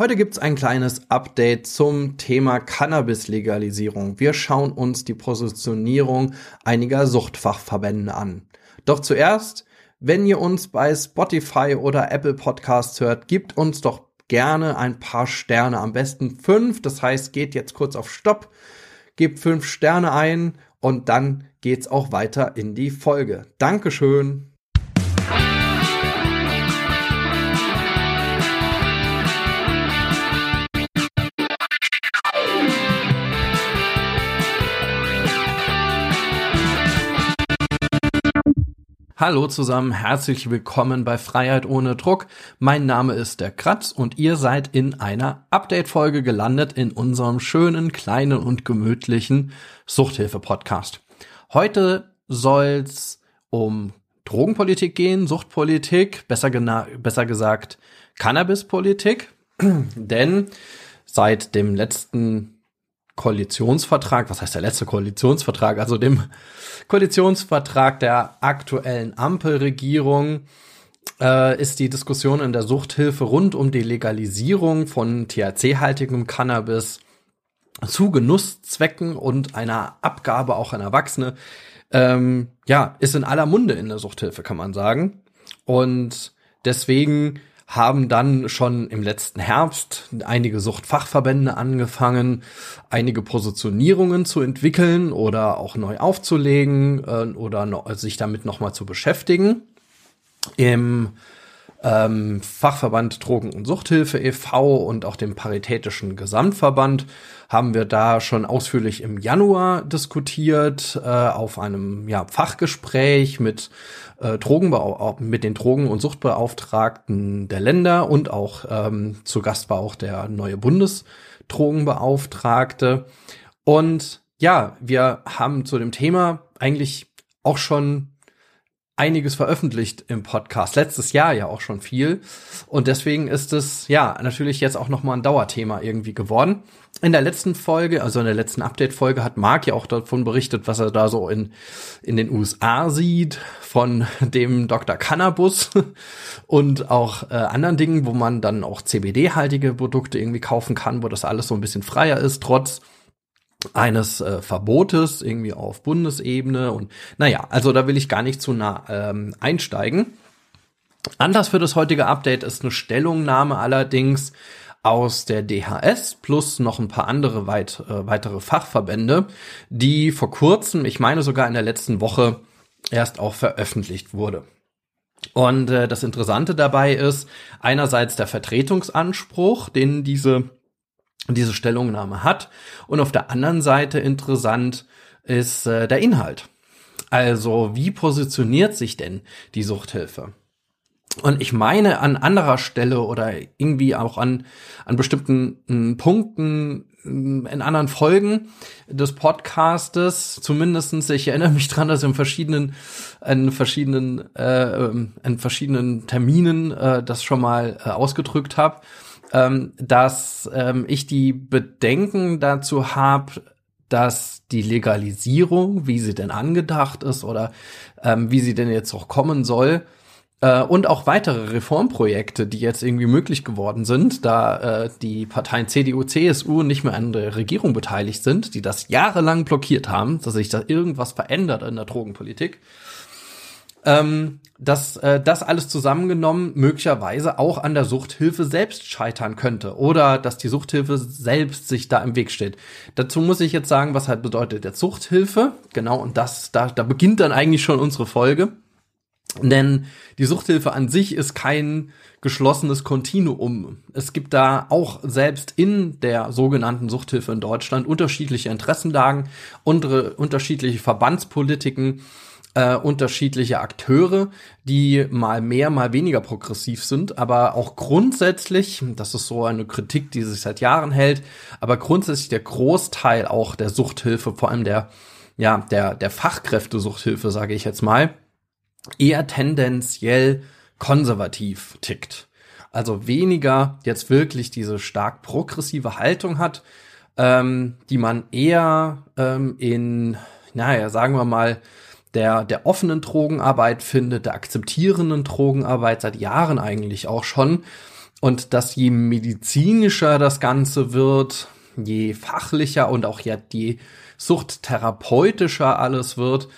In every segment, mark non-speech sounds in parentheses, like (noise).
Heute gibt's ein kleines Update zum Thema Cannabis-Legalisierung. Wir schauen uns die Positionierung einiger Suchtfachverbände an. Doch zuerst, wenn ihr uns bei Spotify oder Apple Podcasts hört, gebt uns doch gerne ein paar Sterne, am besten fünf. Das heißt, geht jetzt kurz auf Stopp, gebt fünf Sterne ein und dann geht's auch weiter in die Folge. Dankeschön. Hallo zusammen, herzlich willkommen bei Freiheit ohne Druck. Mein Name ist der Kratz und ihr seid in einer Update-Folge gelandet in unserem schönen, kleinen und gemütlichen Suchthilfe-Podcast. Heute soll's um Drogenpolitik gehen, Suchtpolitik, besser, besser gesagt Cannabispolitik, (clears throat) denn seit dem letzten Koalitionsvertrag, was heißt der letzte Koalitionsvertrag, also dem Koalitionsvertrag der aktuellen Ampelregierung, äh, ist die Diskussion in der Suchthilfe rund um die Legalisierung von THC-haltigem Cannabis zu Genusszwecken und einer Abgabe auch an Erwachsene, ähm, ja, ist in aller Munde in der Suchthilfe, kann man sagen. Und deswegen haben dann schon im letzten Herbst einige Suchtfachverbände angefangen, einige Positionierungen zu entwickeln oder auch neu aufzulegen äh, oder no sich damit nochmal zu beschäftigen. Im ähm, Fachverband Drogen- und Suchthilfe e.V. und auch dem Paritätischen Gesamtverband haben wir da schon ausführlich im Januar diskutiert, äh, auf einem ja, Fachgespräch mit, äh, Drogenbau mit den Drogen- und Suchtbeauftragten der Länder und auch ähm, zu Gast war auch der neue Bundesdrogenbeauftragte. Und ja, wir haben zu dem Thema eigentlich auch schon einiges veröffentlicht im Podcast. Letztes Jahr ja auch schon viel. Und deswegen ist es ja natürlich jetzt auch nochmal ein Dauerthema irgendwie geworden. In der letzten Folge, also in der letzten Update-Folge, hat Mark ja auch davon berichtet, was er da so in, in den USA sieht, von dem Dr. Cannabis (laughs) und auch äh, anderen Dingen, wo man dann auch CBD-haltige Produkte irgendwie kaufen kann, wo das alles so ein bisschen freier ist, trotz eines äh, Verbotes irgendwie auf Bundesebene und naja, also da will ich gar nicht zu nah ähm, einsteigen. Anlass für das heutige Update ist eine Stellungnahme allerdings aus der DHS plus noch ein paar andere weit, äh, weitere Fachverbände, die vor kurzem, ich meine sogar in der letzten Woche, erst auch veröffentlicht wurde. Und äh, das Interessante dabei ist einerseits der Vertretungsanspruch, den diese diese Stellungnahme hat. Und auf der anderen Seite interessant ist äh, der Inhalt. Also wie positioniert sich denn die Suchthilfe? Und ich meine an anderer Stelle oder irgendwie auch an, an bestimmten m, Punkten in anderen Folgen des Podcastes, zumindestens ich erinnere mich dran, dass in verschiedenen, in verschiedenen, äh, in verschiedenen Terminen äh, das schon mal äh, ausgedrückt habe ähm, dass ähm, ich die Bedenken dazu habe, dass die Legalisierung, wie sie denn angedacht ist oder ähm, wie sie denn jetzt auch kommen soll, äh, und auch weitere Reformprojekte, die jetzt irgendwie möglich geworden sind, da äh, die Parteien CDU, CSU nicht mehr an der Regierung beteiligt sind, die das jahrelang blockiert haben, dass sich da irgendwas verändert in der Drogenpolitik ähm, dass äh, das alles zusammengenommen möglicherweise auch an der Suchthilfe selbst scheitern könnte oder dass die Suchthilfe selbst sich da im Weg steht. Dazu muss ich jetzt sagen, was halt bedeutet jetzt Suchthilfe. Genau, und das, da, da beginnt dann eigentlich schon unsere Folge. Denn die Suchthilfe an sich ist kein geschlossenes Kontinuum. Es gibt da auch selbst in der sogenannten Suchthilfe in Deutschland unterschiedliche Interessenlagen, unterschiedliche Verbandspolitiken äh, unterschiedliche Akteure, die mal mehr, mal weniger progressiv sind, aber auch grundsätzlich, das ist so eine Kritik, die sich seit Jahren hält, aber grundsätzlich der Großteil auch der Suchthilfe, vor allem der, ja, der, der Fachkräfte-Suchthilfe, sage ich jetzt mal, eher tendenziell konservativ tickt. Also weniger jetzt wirklich diese stark progressive Haltung hat, ähm, die man eher ähm, in, naja, sagen wir mal, der, der offenen Drogenarbeit findet, der akzeptierenden Drogenarbeit seit Jahren eigentlich auch schon. und dass je medizinischer das Ganze wird, je fachlicher und auch ja je suchttherapeutischer alles wird,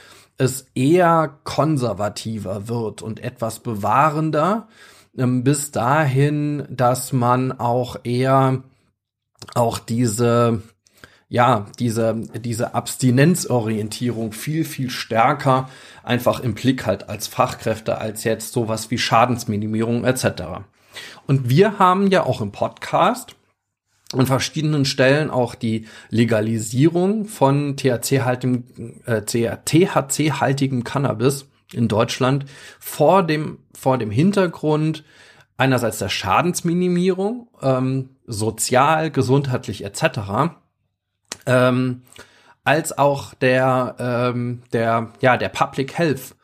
es eher konservativer wird und etwas bewahrender, ähm, bis dahin, dass man auch eher auch diese ja, diese, diese Abstinenzorientierung viel, viel stärker einfach im Blick halt als Fachkräfte, als jetzt sowas wie Schadensminimierung etc. Und wir haben ja auch im Podcast an verschiedenen Stellen auch die Legalisierung von THC-haltigem äh, THC-haltigem Cannabis in Deutschland vor dem vor dem Hintergrund einerseits der Schadensminimierung, ähm, sozial, gesundheitlich etc ähm, als auch der, ähm, der, ja, der Public Health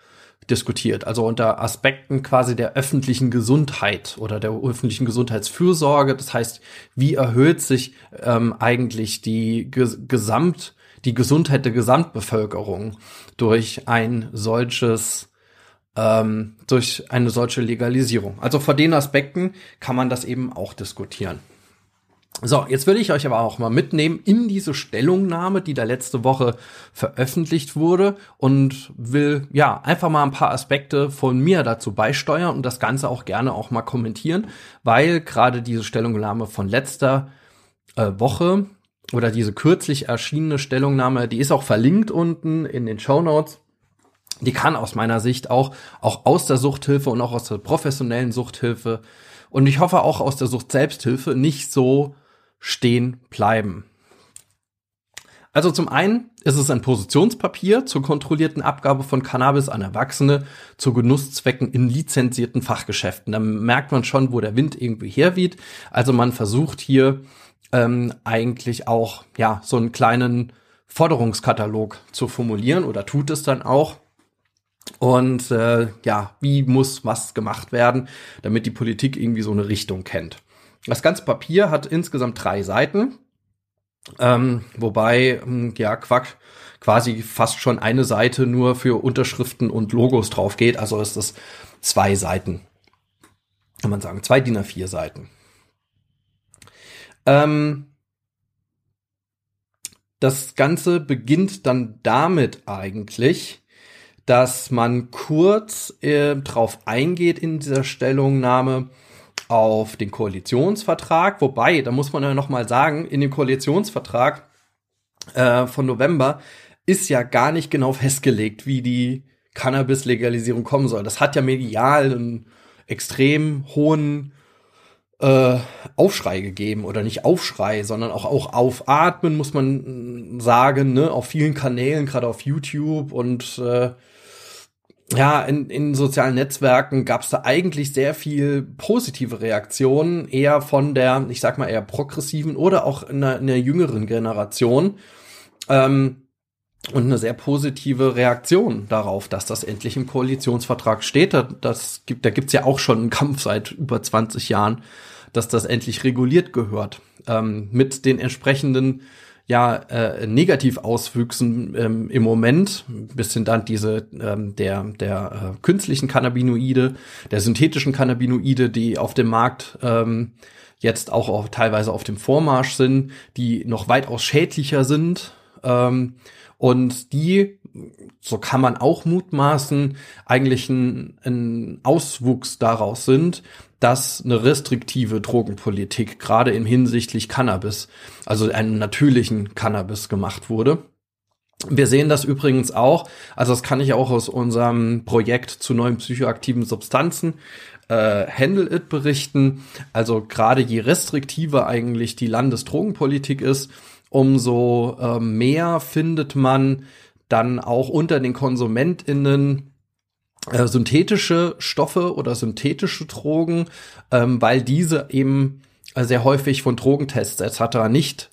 diskutiert, also unter Aspekten quasi der öffentlichen Gesundheit oder der öffentlichen Gesundheitsfürsorge. Das heißt, wie erhöht sich ähm, eigentlich die Ges Gesamt, die Gesundheit der Gesamtbevölkerung durch ein solches ähm, durch eine solche Legalisierung. Also vor den Aspekten kann man das eben auch diskutieren. So, jetzt will ich euch aber auch mal mitnehmen in diese Stellungnahme, die da letzte Woche veröffentlicht wurde und will ja einfach mal ein paar Aspekte von mir dazu beisteuern und das Ganze auch gerne auch mal kommentieren, weil gerade diese Stellungnahme von letzter äh, Woche oder diese kürzlich erschienene Stellungnahme, die ist auch verlinkt unten in den Show Notes. Die kann aus meiner Sicht auch, auch aus der Suchthilfe und auch aus der professionellen Suchthilfe und ich hoffe auch aus der Sucht Selbsthilfe nicht so stehen bleiben. Also zum einen ist es ein Positionspapier zur kontrollierten Abgabe von Cannabis an Erwachsene zu Genusszwecken in lizenzierten Fachgeschäften. Da merkt man schon, wo der Wind irgendwie herweht. Also man versucht hier ähm, eigentlich auch ja so einen kleinen Forderungskatalog zu formulieren oder tut es dann auch. Und äh, ja, wie muss was gemacht werden, damit die Politik irgendwie so eine Richtung kennt. Das ganze Papier hat insgesamt drei Seiten, ähm, wobei hm, ja Quack quasi fast schon eine Seite nur für Unterschriften und Logos drauf geht. Also ist es zwei Seiten, kann man sagen, zwei DIN A4 Seiten. Ähm, das Ganze beginnt dann damit eigentlich, dass man kurz äh, drauf eingeht in dieser Stellungnahme, auf den Koalitionsvertrag, wobei, da muss man ja noch mal sagen, in dem Koalitionsvertrag äh, von November ist ja gar nicht genau festgelegt, wie die Cannabis-Legalisierung kommen soll. Das hat ja medial einen extrem hohen äh, Aufschrei gegeben oder nicht Aufschrei, sondern auch auch aufatmen muss man sagen, ne, auf vielen Kanälen, gerade auf YouTube und äh, ja, in, in sozialen Netzwerken gab es da eigentlich sehr viel positive Reaktionen, eher von der, ich sag mal, eher progressiven oder auch in der, in der jüngeren Generation. Ähm, und eine sehr positive Reaktion darauf, dass das endlich im Koalitionsvertrag steht. Das gibt, da gibt's ja auch schon einen Kampf seit über 20 Jahren, dass das endlich reguliert gehört. Ähm, mit den entsprechenden ja äh, Negativauswüchsen ähm, im Moment, bis hin dann diese ähm, der der äh, künstlichen Cannabinoide, der synthetischen Cannabinoide, die auf dem Markt ähm, jetzt auch auf, teilweise auf dem Vormarsch sind, die noch weitaus schädlicher sind. Ähm, und die, so kann man auch mutmaßen, eigentlich ein, ein Auswuchs daraus sind, dass eine restriktive Drogenpolitik gerade im hinsichtlich Cannabis, also einem natürlichen Cannabis gemacht wurde. Wir sehen das übrigens auch, also das kann ich auch aus unserem Projekt zu neuen psychoaktiven Substanzen äh, Handle It berichten. Also gerade je restriktiver eigentlich die Landesdrogenpolitik ist, umso äh, mehr findet man dann auch unter den KonsumentInnen äh, synthetische Stoffe oder synthetische Drogen, ähm, weil diese eben äh, sehr häufig von Drogentests etc. nicht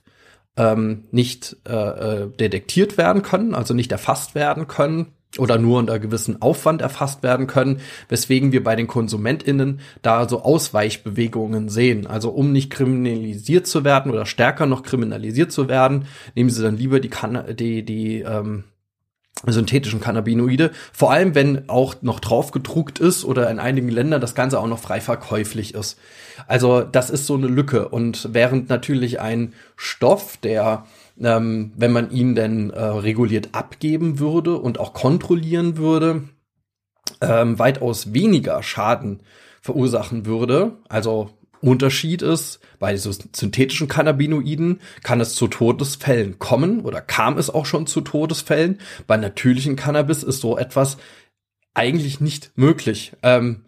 ähm, nicht äh, äh, detektiert werden können, also nicht erfasst werden können oder nur unter gewissen Aufwand erfasst werden können, weswegen wir bei den KonsumentInnen da so Ausweichbewegungen sehen. Also um nicht kriminalisiert zu werden oder stärker noch kriminalisiert zu werden, nehmen sie dann lieber die, kan die, die ähm, synthetischen Cannabinoide, vor allem wenn auch noch drauf gedruckt ist oder in einigen Ländern das Ganze auch noch frei verkäuflich ist. Also das ist so eine Lücke und während natürlich ein Stoff, der ähm, wenn man ihn denn äh, reguliert abgeben würde und auch kontrollieren würde, ähm, weitaus weniger Schaden verursachen würde. Also Unterschied ist, bei so synthetischen Cannabinoiden kann es zu Todesfällen kommen oder kam es auch schon zu Todesfällen. Bei natürlichen Cannabis ist so etwas eigentlich nicht möglich. Ähm,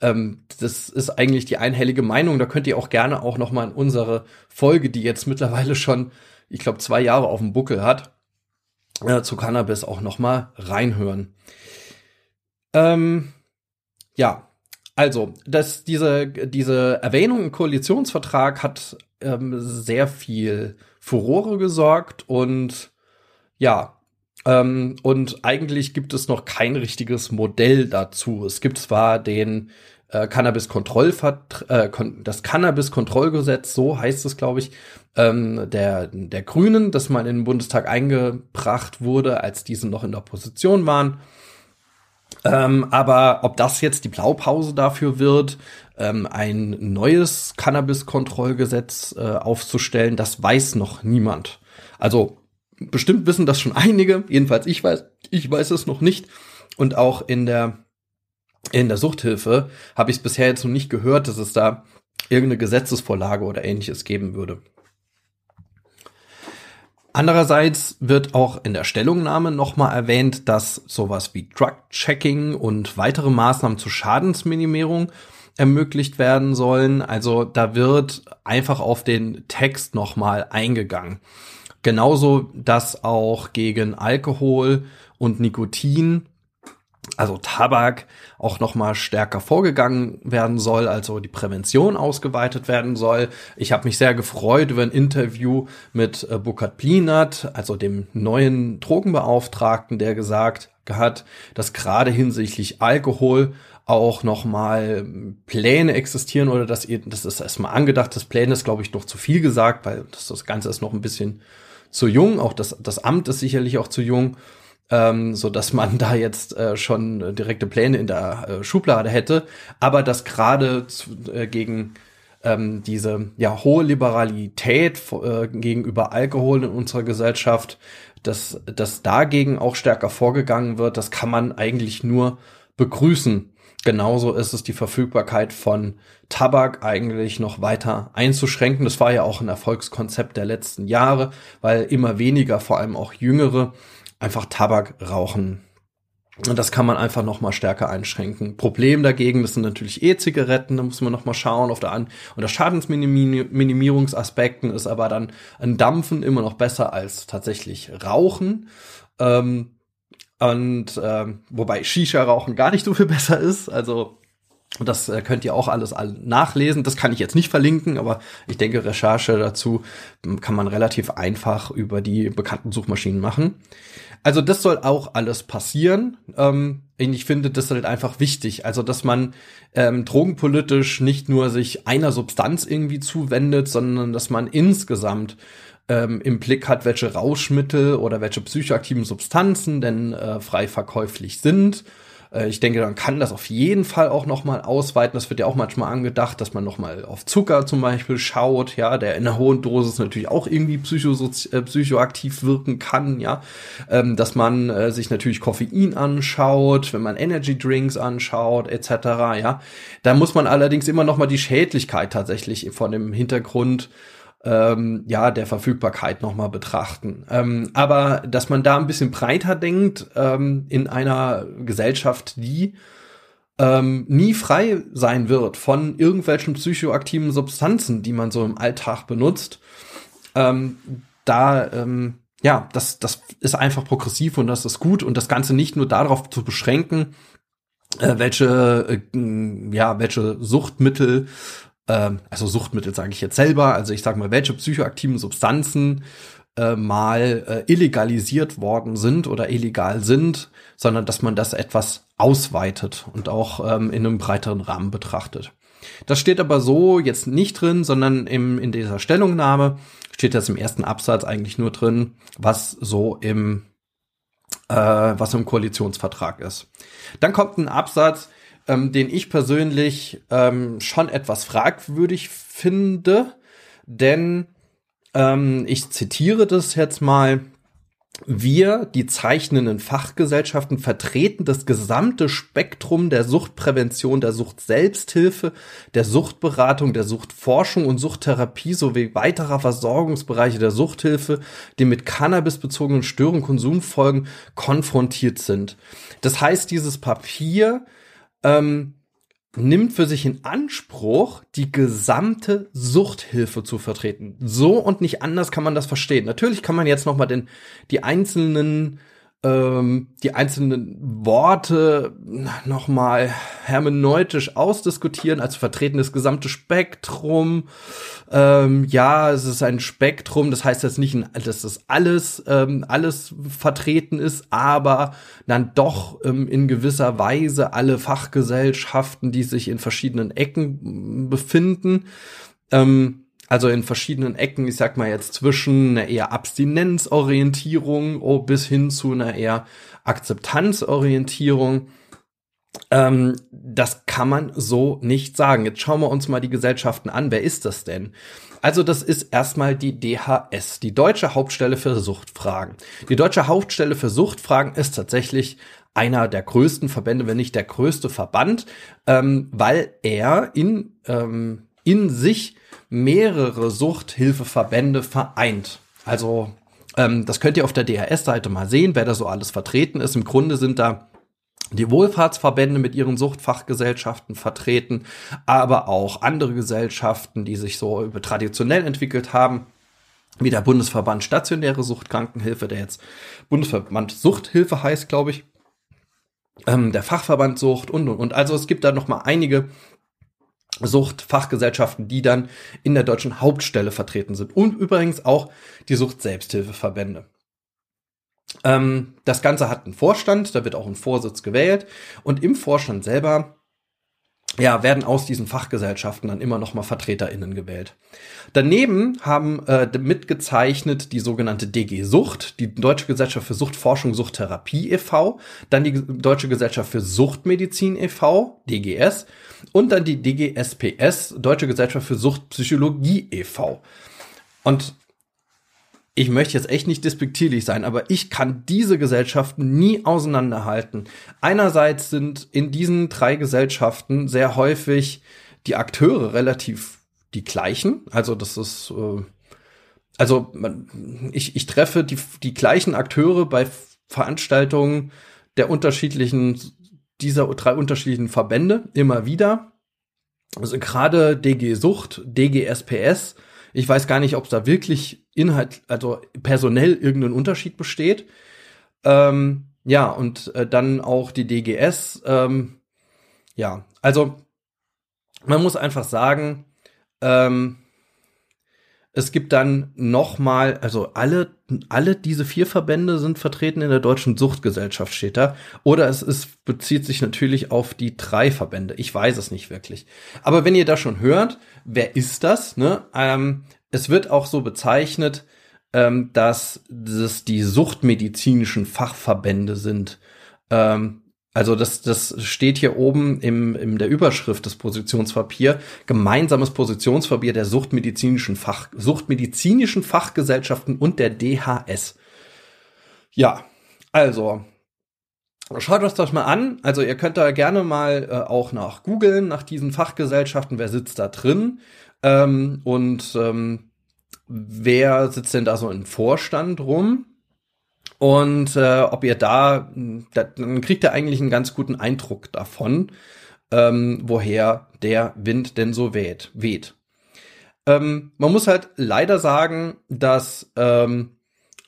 ähm, das ist eigentlich die einhellige Meinung. Da könnt ihr auch gerne auch noch mal in unsere Folge, die jetzt mittlerweile schon, ich glaube, zwei Jahre auf dem Buckel hat, äh, zu Cannabis auch noch mal reinhören. Ähm, ja, also, dass diese, diese Erwähnung im Koalitionsvertrag hat ähm, sehr viel Furore gesorgt und ja, ähm, und eigentlich gibt es noch kein richtiges Modell dazu. Es gibt zwar den äh, Cannabis-Kontrollvert äh, das Cannabis-Kontrollgesetz, so heißt es, glaube ich, ähm, der, der Grünen, das mal in den Bundestag eingebracht wurde, als diese noch in der Opposition waren. Ähm, aber ob das jetzt die Blaupause dafür wird, ähm, ein neues Cannabis-Kontrollgesetz äh, aufzustellen, das weiß noch niemand. Also bestimmt wissen das schon einige, jedenfalls ich weiß, ich weiß es noch nicht. Und auch in der in der Suchthilfe habe ich es bisher jetzt noch nicht gehört, dass es da irgendeine Gesetzesvorlage oder ähnliches geben würde. Andererseits wird auch in der Stellungnahme nochmal erwähnt, dass sowas wie Drug-Checking und weitere Maßnahmen zur Schadensminimierung ermöglicht werden sollen. Also da wird einfach auf den Text nochmal eingegangen. Genauso, dass auch gegen Alkohol und Nikotin also Tabak auch noch mal stärker vorgegangen werden soll, also die Prävention ausgeweitet werden soll. Ich habe mich sehr gefreut über ein Interview mit äh, Burkhard Plinert, also dem neuen Drogenbeauftragten, der gesagt hat, dass gerade hinsichtlich Alkohol auch noch mal Pläne existieren oder dass ihr, das ist erstmal angedacht, das Pläne ist glaube ich noch zu viel gesagt, weil das, das Ganze ist noch ein bisschen zu jung, auch das, das Amt ist sicherlich auch zu jung ähm, so dass man da jetzt äh, schon direkte Pläne in der äh, Schublade hätte, aber dass gerade äh, gegen ähm, diese ja hohe Liberalität äh, gegenüber Alkohol in unserer Gesellschaft, dass, dass dagegen auch stärker vorgegangen wird, das kann man eigentlich nur begrüßen. Genauso ist es die Verfügbarkeit von Tabak eigentlich noch weiter einzuschränken. Das war ja auch ein Erfolgskonzept der letzten Jahre, weil immer weniger, vor allem auch Jüngere, einfach Tabak rauchen. Und das kann man einfach noch mal stärker einschränken. Problem dagegen, das sind natürlich E-Zigaretten, da muss man noch mal schauen. Auf der An unter Schadensminimierungsaspekten ist aber dann ein Dampfen immer noch besser als tatsächlich Rauchen. Ähm, und ähm, wobei Shisha-Rauchen gar nicht so viel besser ist. Also das äh, könnt ihr auch alles nachlesen. Das kann ich jetzt nicht verlinken, aber ich denke, Recherche dazu kann man relativ einfach über die bekannten Suchmaschinen machen. Also das soll auch alles passieren. Ähm, ich finde, das halt einfach wichtig. Also, dass man ähm, drogenpolitisch nicht nur sich einer Substanz irgendwie zuwendet, sondern dass man insgesamt ähm, im Blick hat, welche Rauschmittel oder welche psychoaktiven Substanzen denn äh, frei verkäuflich sind ich denke, man kann das auf jeden Fall auch noch mal ausweiten. Das wird ja auch manchmal angedacht, dass man noch mal auf Zucker zum Beispiel schaut, ja, der in einer hohen Dosis natürlich auch irgendwie äh, psychoaktiv wirken kann, ja, ähm, dass man äh, sich natürlich Koffein anschaut, wenn man Energy Drinks anschaut, etc., ja. Da muss man allerdings immer noch mal die Schädlichkeit tatsächlich von dem Hintergrund ähm, ja, der Verfügbarkeit nochmal betrachten. Ähm, aber dass man da ein bisschen breiter denkt ähm, in einer Gesellschaft, die ähm, nie frei sein wird von irgendwelchen psychoaktiven Substanzen, die man so im Alltag benutzt, ähm, da ähm, ja, das, das ist einfach progressiv und das ist gut und das Ganze nicht nur darauf zu beschränken, äh, welche, äh, ja, welche Suchtmittel ähm, also Suchtmittel sage ich jetzt selber, also ich sage mal, welche psychoaktiven Substanzen äh, mal äh, illegalisiert worden sind oder illegal sind, sondern dass man das etwas ausweitet und auch ähm, in einem breiteren Rahmen betrachtet. Das steht aber so jetzt nicht drin, sondern im, in dieser Stellungnahme steht das im ersten Absatz eigentlich nur drin, was so im äh, was im Koalitionsvertrag ist. Dann kommt ein Absatz, ähm, den ich persönlich ähm, schon etwas fragwürdig finde, denn ähm, ich zitiere das jetzt mal. Wir, die zeichnenden Fachgesellschaften, vertreten das gesamte Spektrum der Suchtprävention, der Suchtselbsthilfe, der Suchtberatung, der Suchtforschung und Suchttherapie sowie weiterer Versorgungsbereiche der Suchthilfe, die mit cannabisbezogenen Störungen, Konsumfolgen konfrontiert sind. Das heißt, dieses Papier ähm, nimmt für sich in Anspruch, die gesamte Suchthilfe zu vertreten. So und nicht anders kann man das verstehen. Natürlich kann man jetzt noch mal den, die einzelnen ähm, die einzelnen Worte nochmal hermeneutisch ausdiskutieren, also vertreten das gesamte Spektrum. Ähm, ja, es ist ein Spektrum, das heißt jetzt nicht, dass das alles, ähm, alles vertreten ist, aber dann doch ähm, in gewisser Weise alle Fachgesellschaften, die sich in verschiedenen Ecken befinden. Ähm, also in verschiedenen Ecken, ich sag mal jetzt zwischen einer eher Abstinenzorientierung oh, bis hin zu einer eher Akzeptanzorientierung. Ähm, das kann man so nicht sagen. Jetzt schauen wir uns mal die Gesellschaften an. Wer ist das denn? Also das ist erstmal die DHS, die Deutsche Hauptstelle für Suchtfragen. Die Deutsche Hauptstelle für Suchtfragen ist tatsächlich einer der größten Verbände, wenn nicht der größte Verband, ähm, weil er in, ähm, in sich mehrere Suchthilfeverbände vereint. Also ähm, das könnt ihr auf der DHS-Seite mal sehen, wer da so alles vertreten ist. Im Grunde sind da die Wohlfahrtsverbände mit ihren Suchtfachgesellschaften vertreten, aber auch andere Gesellschaften, die sich so traditionell entwickelt haben, wie der Bundesverband Stationäre Suchtkrankenhilfe, der jetzt Bundesverband Suchthilfe heißt, glaube ich, ähm, der Fachverband Sucht und und und. Also es gibt da noch mal einige Suchtfachgesellschaften, die dann in der deutschen Hauptstelle vertreten sind. Und übrigens auch die Sucht-Selbsthilfeverbände. Ähm, das Ganze hat einen Vorstand, da wird auch ein Vorsitz gewählt. Und im Vorstand selber ja, werden aus diesen Fachgesellschaften dann immer noch mal VertreterInnen gewählt. Daneben haben äh, mitgezeichnet die sogenannte DG Sucht, die Deutsche Gesellschaft für Suchtforschung, Suchttherapie e.V., dann die Deutsche Gesellschaft für Suchtmedizin e.V., DGS, und dann die DGSPS, Deutsche Gesellschaft für Suchtpsychologie e.V. Und ich möchte jetzt echt nicht despektierlich sein, aber ich kann diese Gesellschaften nie auseinanderhalten. Einerseits sind in diesen drei Gesellschaften sehr häufig die Akteure relativ die gleichen. Also das ist, äh, also ich, ich treffe die, die gleichen Akteure bei Veranstaltungen der unterschiedlichen, dieser drei unterschiedlichen Verbände immer wieder. Also gerade DG Sucht, DGSPS, ich weiß gar nicht, ob da wirklich Inhalt, also personell irgendein Unterschied besteht. Ähm, ja, und äh, dann auch die DGS. Ähm, ja, also man muss einfach sagen, ähm, es gibt dann noch mal, also alle, alle diese vier Verbände sind vertreten in der Deutschen Suchtgesellschaft, steht da. Oder es ist, bezieht sich natürlich auf die drei Verbände. Ich weiß es nicht wirklich. Aber wenn ihr da schon hört, wer ist das? Ne? Ähm, es wird auch so bezeichnet, ähm, dass das die suchtmedizinischen Fachverbände sind. Ähm, also das, das steht hier oben im, in der Überschrift des Positionspapier, gemeinsames Positionspapier der suchtmedizinischen Fach, suchtmedizinischen Fachgesellschaften und der DHS. Ja, also Schaut euch das mal an. Also ihr könnt da gerne mal äh, auch nach googeln, nach diesen Fachgesellschaften, wer sitzt da drin ähm, und ähm, wer sitzt denn da so im Vorstand rum. Und äh, ob ihr da, da, dann kriegt ihr eigentlich einen ganz guten Eindruck davon, ähm, woher der Wind denn so weht. weht. Ähm, man muss halt leider sagen, dass ähm,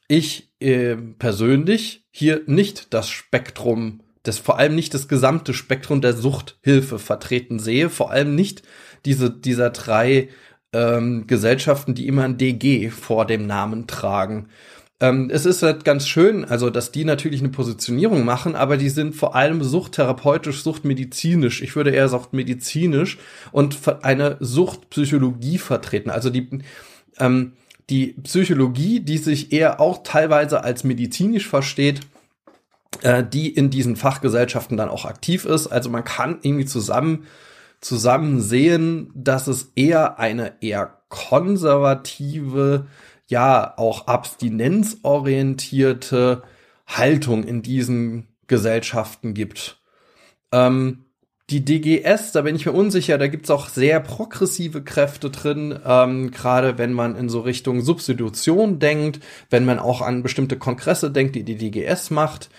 ich äh, persönlich hier nicht das Spektrum, das vor allem nicht das gesamte Spektrum der Suchthilfe vertreten sehe, vor allem nicht diese dieser drei ähm, Gesellschaften, die immer ein DG vor dem Namen tragen. Ähm, es ist halt ganz schön, also dass die natürlich eine Positionierung machen, aber die sind vor allem suchttherapeutisch, suchtmedizinisch, ich würde eher sagen medizinisch und eine Suchtpsychologie vertreten. Also die ähm, die Psychologie, die sich eher auch teilweise als medizinisch versteht, äh, die in diesen Fachgesellschaften dann auch aktiv ist. Also man kann irgendwie zusammen zusammen sehen, dass es eher eine eher konservative, ja auch abstinenzorientierte Haltung in diesen Gesellschaften gibt. Ähm, die DGS, da bin ich mir unsicher, da gibt's auch sehr progressive Kräfte drin, ähm, gerade wenn man in so Richtung Substitution denkt, wenn man auch an bestimmte Kongresse denkt, die die DGS macht.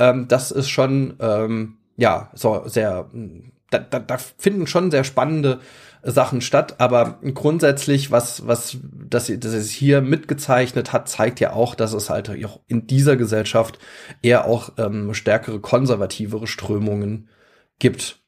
Ähm, das ist schon, ähm, ja, so sehr, da, da, da finden schon sehr spannende Sachen statt, aber grundsätzlich, was, was, das, das es hier mitgezeichnet hat, zeigt ja auch, dass es halt auch in dieser Gesellschaft eher auch ähm, stärkere konservativere Strömungen gibt.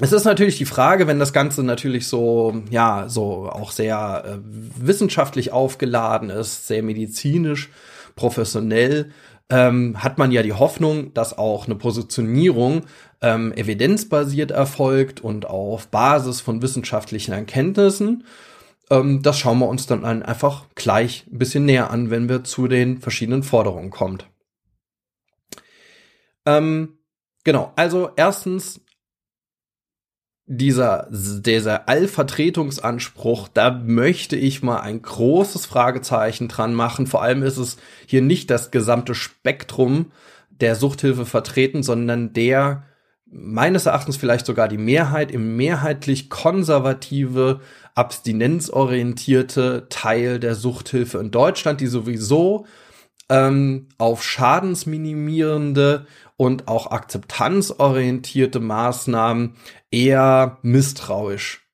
Es ist natürlich die Frage, wenn das Ganze natürlich so, ja, so auch sehr äh, wissenschaftlich aufgeladen ist, sehr medizinisch, professionell, ähm, hat man ja die Hoffnung, dass auch eine Positionierung ähm, evidenzbasiert erfolgt und auf Basis von wissenschaftlichen Erkenntnissen. Ähm, das schauen wir uns dann einfach gleich ein bisschen näher an, wenn wir zu den verschiedenen Forderungen kommt. Ähm, genau, also erstens dieser, dieser Allvertretungsanspruch, da möchte ich mal ein großes Fragezeichen dran machen. Vor allem ist es hier nicht das gesamte Spektrum der Suchthilfe vertreten, sondern der meines Erachtens vielleicht sogar die Mehrheit im mehrheitlich konservative, abstinenzorientierte Teil der Suchthilfe in Deutschland, die sowieso ähm, auf schadensminimierende und auch akzeptanzorientierte Maßnahmen eher misstrauisch,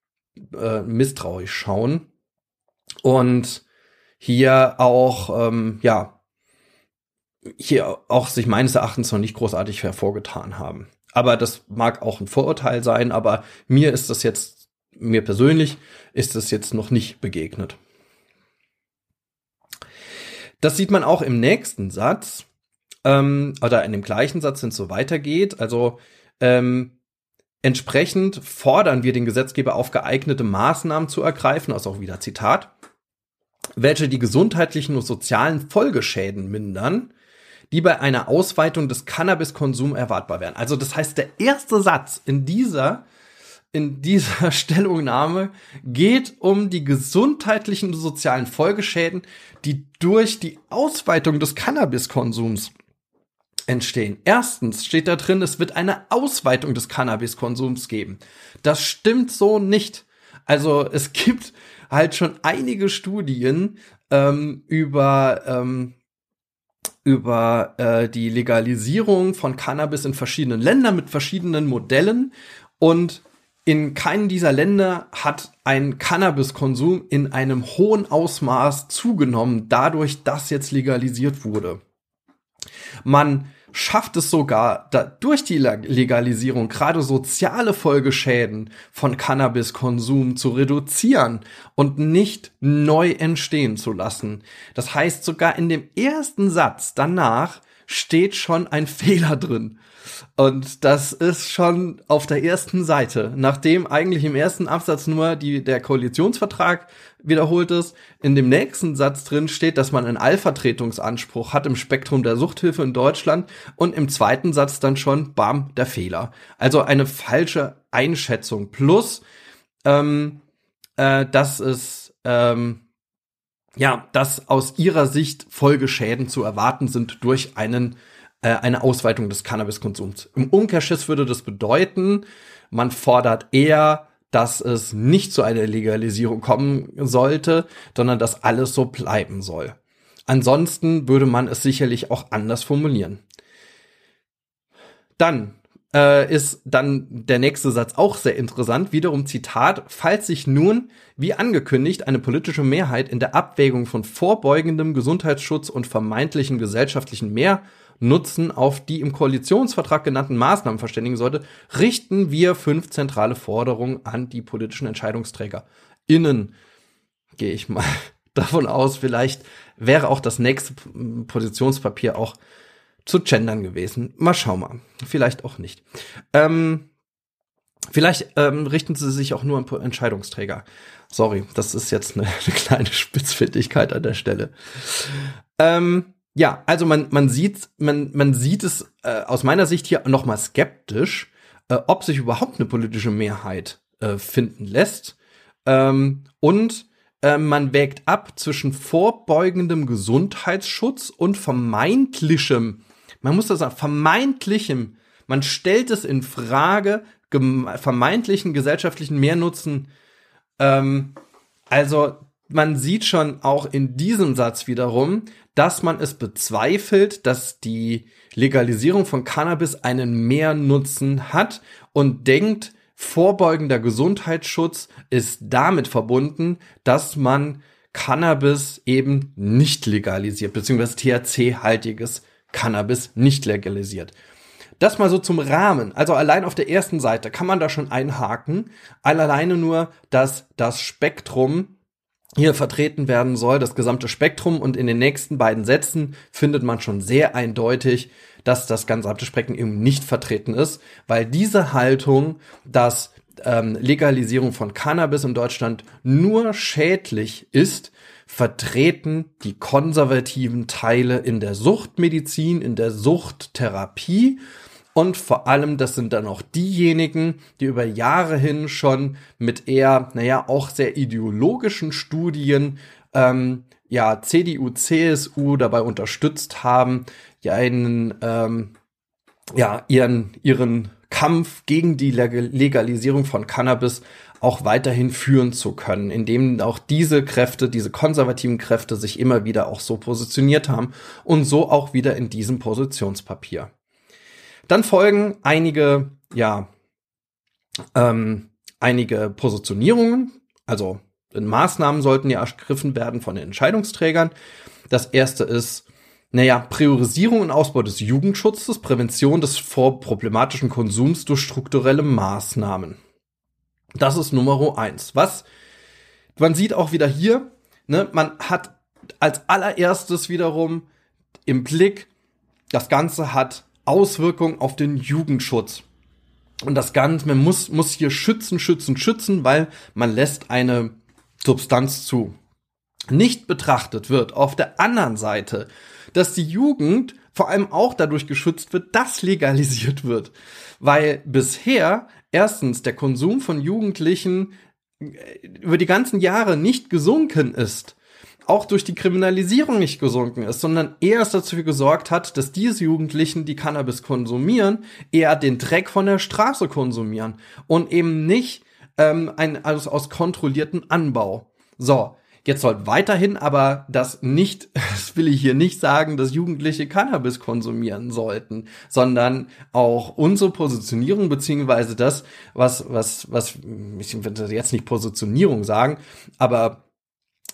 äh, misstrauisch schauen und hier auch, ähm, ja, hier auch sich meines Erachtens noch nicht großartig hervorgetan haben. Aber das mag auch ein Vorurteil sein, aber mir ist das jetzt, mir persönlich ist das jetzt noch nicht begegnet. Das sieht man auch im nächsten Satz, ähm, oder in dem gleichen Satz, wenn es so weitergeht. Also ähm, entsprechend fordern wir den Gesetzgeber auf, geeignete Maßnahmen zu ergreifen, also auch wieder Zitat, welche die gesundheitlichen und sozialen Folgeschäden mindern, die bei einer Ausweitung des Cannabiskonsums erwartbar wären. Also das heißt, der erste Satz in dieser in dieser (laughs) Stellungnahme geht um die gesundheitlichen und sozialen Folgeschäden, die durch die Ausweitung des Cannabiskonsums entstehen. Erstens steht da drin, es wird eine Ausweitung des Cannabiskonsums geben. Das stimmt so nicht. Also es (laughs) gibt halt schon einige Studien ähm, über ähm, über äh, die Legalisierung von Cannabis in verschiedenen Ländern mit verschiedenen Modellen und in keinem dieser Länder hat ein Cannabiskonsum in einem hohen Ausmaß zugenommen, dadurch, dass jetzt legalisiert wurde. Man schafft es sogar, da durch die Legalisierung gerade soziale Folgeschäden von Cannabiskonsum zu reduzieren und nicht neu entstehen zu lassen. Das heißt, sogar in dem ersten Satz danach steht schon ein Fehler drin. Und das ist schon auf der ersten Seite, nachdem eigentlich im ersten Absatz nur die, der Koalitionsvertrag wiederholt ist, in dem nächsten Satz drin steht, dass man einen Allvertretungsanspruch hat im Spektrum der Suchthilfe in Deutschland und im zweiten Satz dann schon, bam, der Fehler. Also eine falsche Einschätzung. Plus, ähm, äh, dass es ähm, ja, dass aus ihrer Sicht Folgeschäden zu erwarten sind durch einen äh, eine Ausweitung des Cannabiskonsums. Im Umkehrschluss würde das bedeuten, man fordert eher, dass es nicht zu einer Legalisierung kommen sollte, sondern dass alles so bleiben soll. Ansonsten würde man es sicherlich auch anders formulieren. Dann äh, ist dann der nächste Satz auch sehr interessant. Wiederum Zitat, falls sich nun, wie angekündigt, eine politische Mehrheit in der Abwägung von vorbeugendem Gesundheitsschutz und vermeintlichen gesellschaftlichen Mehr Nutzen auf die im Koalitionsvertrag genannten Maßnahmen verständigen sollte, richten wir fünf zentrale Forderungen an die politischen Entscheidungsträger. Innen gehe ich mal (laughs) davon aus, vielleicht wäre auch das nächste Positionspapier auch zu gendern gewesen. Mal schauen mal. Vielleicht auch nicht. Ähm, vielleicht ähm, richten sie sich auch nur an Entscheidungsträger. Sorry, das ist jetzt eine, (laughs) eine kleine Spitzfindigkeit an der Stelle. Ähm, ja, also man, man sieht, man, man sieht es äh, aus meiner Sicht hier nochmal skeptisch, äh, ob sich überhaupt eine politische Mehrheit äh, finden lässt. Ähm, und äh, man wägt ab zwischen vorbeugendem Gesundheitsschutz und vermeintlichem, man muss das sagen, vermeintlichem, man stellt es in Frage, vermeintlichen gesellschaftlichen Mehrnutzen. Ähm, also man sieht schon auch in diesem Satz wiederum, dass man es bezweifelt, dass die Legalisierung von Cannabis einen Mehrnutzen hat und denkt, vorbeugender Gesundheitsschutz ist damit verbunden, dass man Cannabis eben nicht legalisiert, beziehungsweise THC-haltiges Cannabis nicht legalisiert. Das mal so zum Rahmen. Also allein auf der ersten Seite kann man da schon einhaken. Alleine nur, dass das Spektrum hier vertreten werden soll, das gesamte Spektrum. Und in den nächsten beiden Sätzen findet man schon sehr eindeutig, dass das gesamte Spektrum eben nicht vertreten ist, weil diese Haltung, dass ähm, Legalisierung von Cannabis in Deutschland nur schädlich ist, vertreten die konservativen Teile in der Suchtmedizin, in der Suchttherapie. Und vor allem, das sind dann auch diejenigen, die über Jahre hin schon mit eher, naja, auch sehr ideologischen Studien, ähm, ja, CDU, CSU dabei unterstützt haben, ja, einen, ähm, ja, ihren, ihren Kampf gegen die Legalisierung von Cannabis auch weiterhin führen zu können, indem auch diese Kräfte, diese konservativen Kräfte sich immer wieder auch so positioniert haben und so auch wieder in diesem Positionspapier. Dann folgen einige, ja, ähm, einige Positionierungen, also Maßnahmen sollten ja ergriffen werden von den Entscheidungsträgern. Das erste ist, naja, Priorisierung und Ausbau des Jugendschutzes, Prävention des vorproblematischen Konsums durch strukturelle Maßnahmen. Das ist Nummer eins. Was man sieht auch wieder hier, ne, man hat als allererstes wiederum im Blick, das Ganze hat Auswirkungen auf den Jugendschutz. Und das Ganze, man muss, muss hier schützen, schützen, schützen, weil man lässt eine Substanz zu. Nicht betrachtet wird auf der anderen Seite, dass die Jugend vor allem auch dadurch geschützt wird, dass legalisiert wird. Weil bisher erstens der Konsum von Jugendlichen äh, über die ganzen Jahre nicht gesunken ist auch durch die Kriminalisierung nicht gesunken ist, sondern eher es dafür gesorgt hat, dass diese Jugendlichen, die Cannabis konsumieren, eher den Dreck von der Straße konsumieren und eben nicht ähm, ein, also aus kontrollierten Anbau. So, jetzt soll weiterhin aber das nicht, (laughs) das will ich hier nicht sagen, dass Jugendliche Cannabis konsumieren sollten, sondern auch unsere Positionierung beziehungsweise das, was, was, was, ich will jetzt nicht Positionierung sagen, aber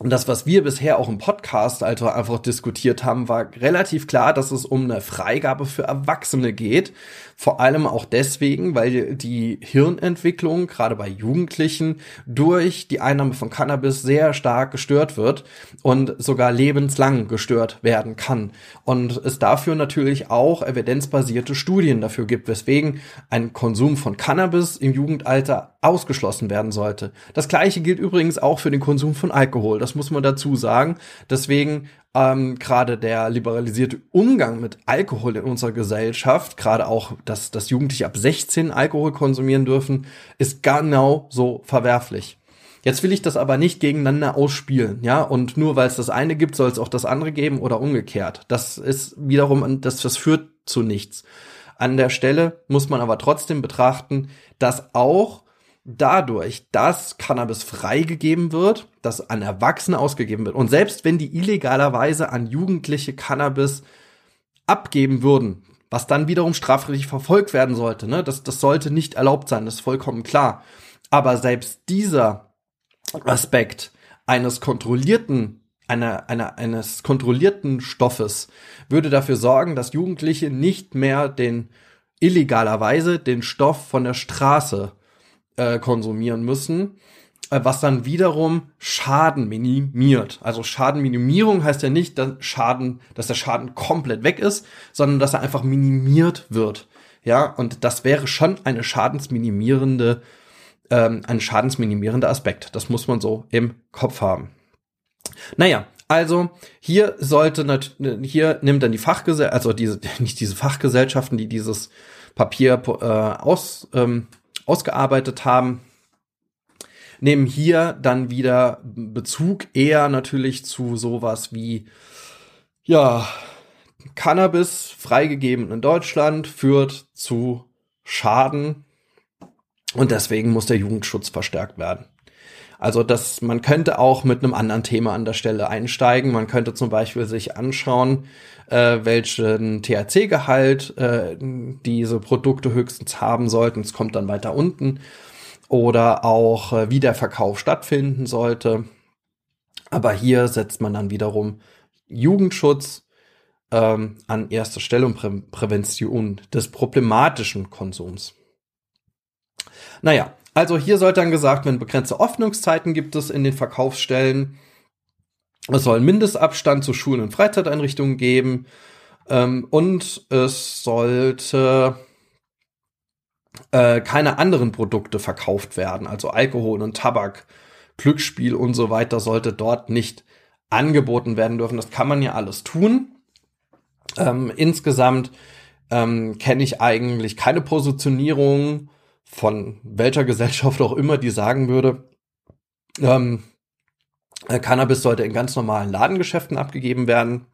das, was wir bisher auch im Podcast also einfach diskutiert haben, war relativ klar, dass es um eine Freigabe für Erwachsene geht. Vor allem auch deswegen, weil die Hirnentwicklung gerade bei Jugendlichen durch die Einnahme von Cannabis sehr stark gestört wird und sogar lebenslang gestört werden kann. Und es dafür natürlich auch evidenzbasierte Studien dafür gibt, weswegen ein Konsum von Cannabis im Jugendalter ausgeschlossen werden sollte. Das gleiche gilt übrigens auch für den Konsum von Alkohol. Das muss man dazu sagen. Deswegen ähm, gerade der liberalisierte Umgang mit Alkohol in unserer Gesellschaft, gerade auch, dass, dass Jugendliche ab 16 Alkohol konsumieren dürfen, ist genau so verwerflich. Jetzt will ich das aber nicht gegeneinander ausspielen, ja, und nur weil es das eine gibt, soll es auch das andere geben oder umgekehrt. Das ist wiederum, das, das führt zu nichts. An der Stelle muss man aber trotzdem betrachten, dass auch dadurch, dass Cannabis freigegeben wird, dass an Erwachsene ausgegeben wird und selbst wenn die illegalerweise an Jugendliche Cannabis abgeben würden, was dann wiederum strafrechtlich verfolgt werden sollte, ne, das, das sollte nicht erlaubt sein, das ist vollkommen klar. Aber selbst dieser Aspekt eines kontrollierten einer, einer, eines kontrollierten Stoffes würde dafür sorgen, dass Jugendliche nicht mehr den illegalerweise den Stoff von der Straße äh, konsumieren müssen, äh, was dann wiederum Schaden minimiert. Also Schadenminimierung heißt ja nicht, dass Schaden, dass der Schaden komplett weg ist, sondern dass er einfach minimiert wird. Ja, und das wäre schon eine schadensminimierende, ähm, ein schadensminimierender Aspekt. Das muss man so im Kopf haben. Naja, Also hier sollte hier nimmt dann die Fachgesellschaft, also diese (laughs) nicht diese Fachgesellschaften, die dieses Papier äh, aus, ähm, ausgearbeitet haben, nehmen hier dann wieder Bezug eher natürlich zu sowas wie ja Cannabis freigegeben in Deutschland führt zu Schaden und deswegen muss der Jugendschutz verstärkt werden. Also das, man könnte auch mit einem anderen Thema an der Stelle einsteigen. Man könnte zum Beispiel sich anschauen, äh, welchen THC-Gehalt äh, diese Produkte höchstens haben sollten. Es kommt dann weiter unten. Oder auch, äh, wie der Verkauf stattfinden sollte. Aber hier setzt man dann wiederum Jugendschutz ähm, an erster Stelle und Prä Prävention des problematischen Konsums. Naja, also hier sollte dann gesagt werden, begrenzte Öffnungszeiten gibt es in den Verkaufsstellen. Es soll Mindestabstand zu Schulen und Freizeiteinrichtungen geben. Ähm, und es sollte äh, keine anderen Produkte verkauft werden. Also Alkohol und Tabak, Glücksspiel und so weiter sollte dort nicht angeboten werden dürfen. Das kann man ja alles tun. Ähm, insgesamt ähm, kenne ich eigentlich keine Positionierung von welcher Gesellschaft auch immer, die sagen würde, ähm, äh, Cannabis sollte in ganz normalen Ladengeschäften abgegeben werden.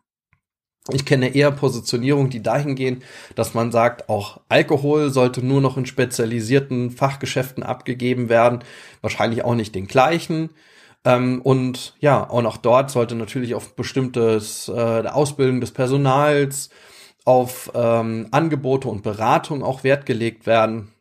Ich kenne eher Positionierung, die dahin gehen, dass man sagt, auch Alkohol sollte nur noch in spezialisierten Fachgeschäften abgegeben werden, wahrscheinlich auch nicht den gleichen. Ähm, und ja, auch noch dort sollte natürlich auf bestimmtes äh, Ausbildung des Personals, auf ähm, Angebote und Beratung auch Wert gelegt werden.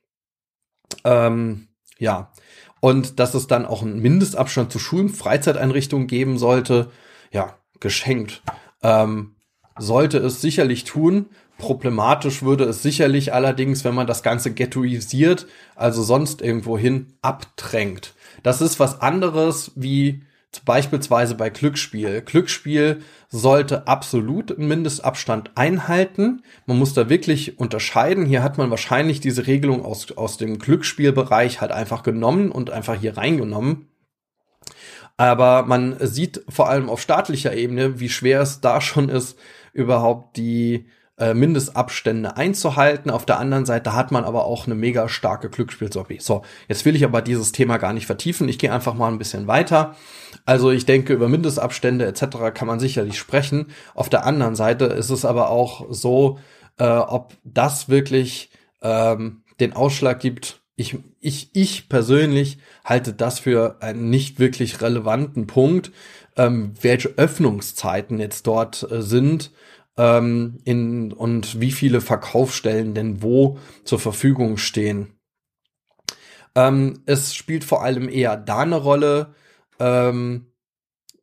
Ähm, ja, und dass es dann auch einen Mindestabstand zu Schulen, Freizeiteinrichtungen geben sollte, ja, geschenkt. Ähm, sollte es sicherlich tun. Problematisch würde es sicherlich allerdings, wenn man das Ganze ghettoisiert, also sonst irgendwohin abdrängt. Das ist was anderes wie beispielsweise bei Glücksspiel. Glücksspiel sollte absolut Mindestabstand einhalten. Man muss da wirklich unterscheiden. Hier hat man wahrscheinlich diese Regelung aus, aus dem Glücksspielbereich halt einfach genommen und einfach hier reingenommen. Aber man sieht vor allem auf staatlicher Ebene, wie schwer es da schon ist, überhaupt die äh, Mindestabstände einzuhalten. Auf der anderen Seite hat man aber auch eine mega starke Glücksspielsobby. So, jetzt will ich aber dieses Thema gar nicht vertiefen. Ich gehe einfach mal ein bisschen weiter. Also ich denke, über Mindestabstände etc. kann man sicherlich sprechen. Auf der anderen Seite ist es aber auch so, äh, ob das wirklich ähm, den Ausschlag gibt. Ich, ich, ich persönlich halte das für einen nicht wirklich relevanten Punkt, ähm, welche Öffnungszeiten jetzt dort äh, sind ähm, in, und wie viele Verkaufsstellen denn wo zur Verfügung stehen. Ähm, es spielt vor allem eher da eine Rolle, ähm,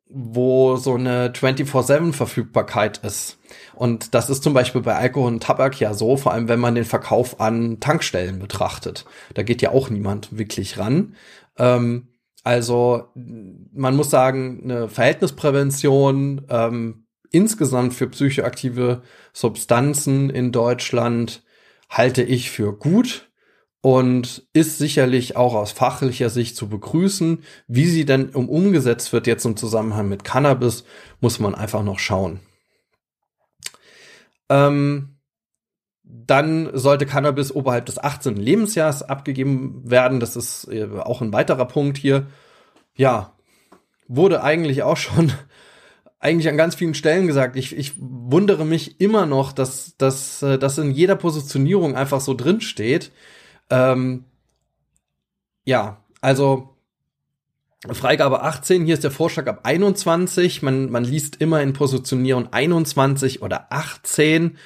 wo so eine 24-7-Verfügbarkeit ist. Und das ist zum Beispiel bei Alkohol und Tabak ja so, vor allem wenn man den Verkauf an Tankstellen betrachtet. Da geht ja auch niemand wirklich ran. Ähm, also man muss sagen, eine Verhältnisprävention ähm, insgesamt für psychoaktive Substanzen in Deutschland halte ich für gut und ist sicherlich auch aus fachlicher Sicht zu begrüßen. Wie sie denn umgesetzt wird jetzt im Zusammenhang mit Cannabis, muss man einfach noch schauen. Ähm, dann sollte Cannabis oberhalb des 18. Lebensjahres abgegeben werden. Das ist äh, auch ein weiterer Punkt hier. Ja, wurde eigentlich auch schon eigentlich an ganz vielen Stellen gesagt. Ich, ich wundere mich immer noch, dass, dass äh, das in jeder Positionierung einfach so drin steht. Ähm, ja, also Freigabe 18, hier ist der Vorschlag ab 21. Man, man liest immer in Positionierung 21 oder 18.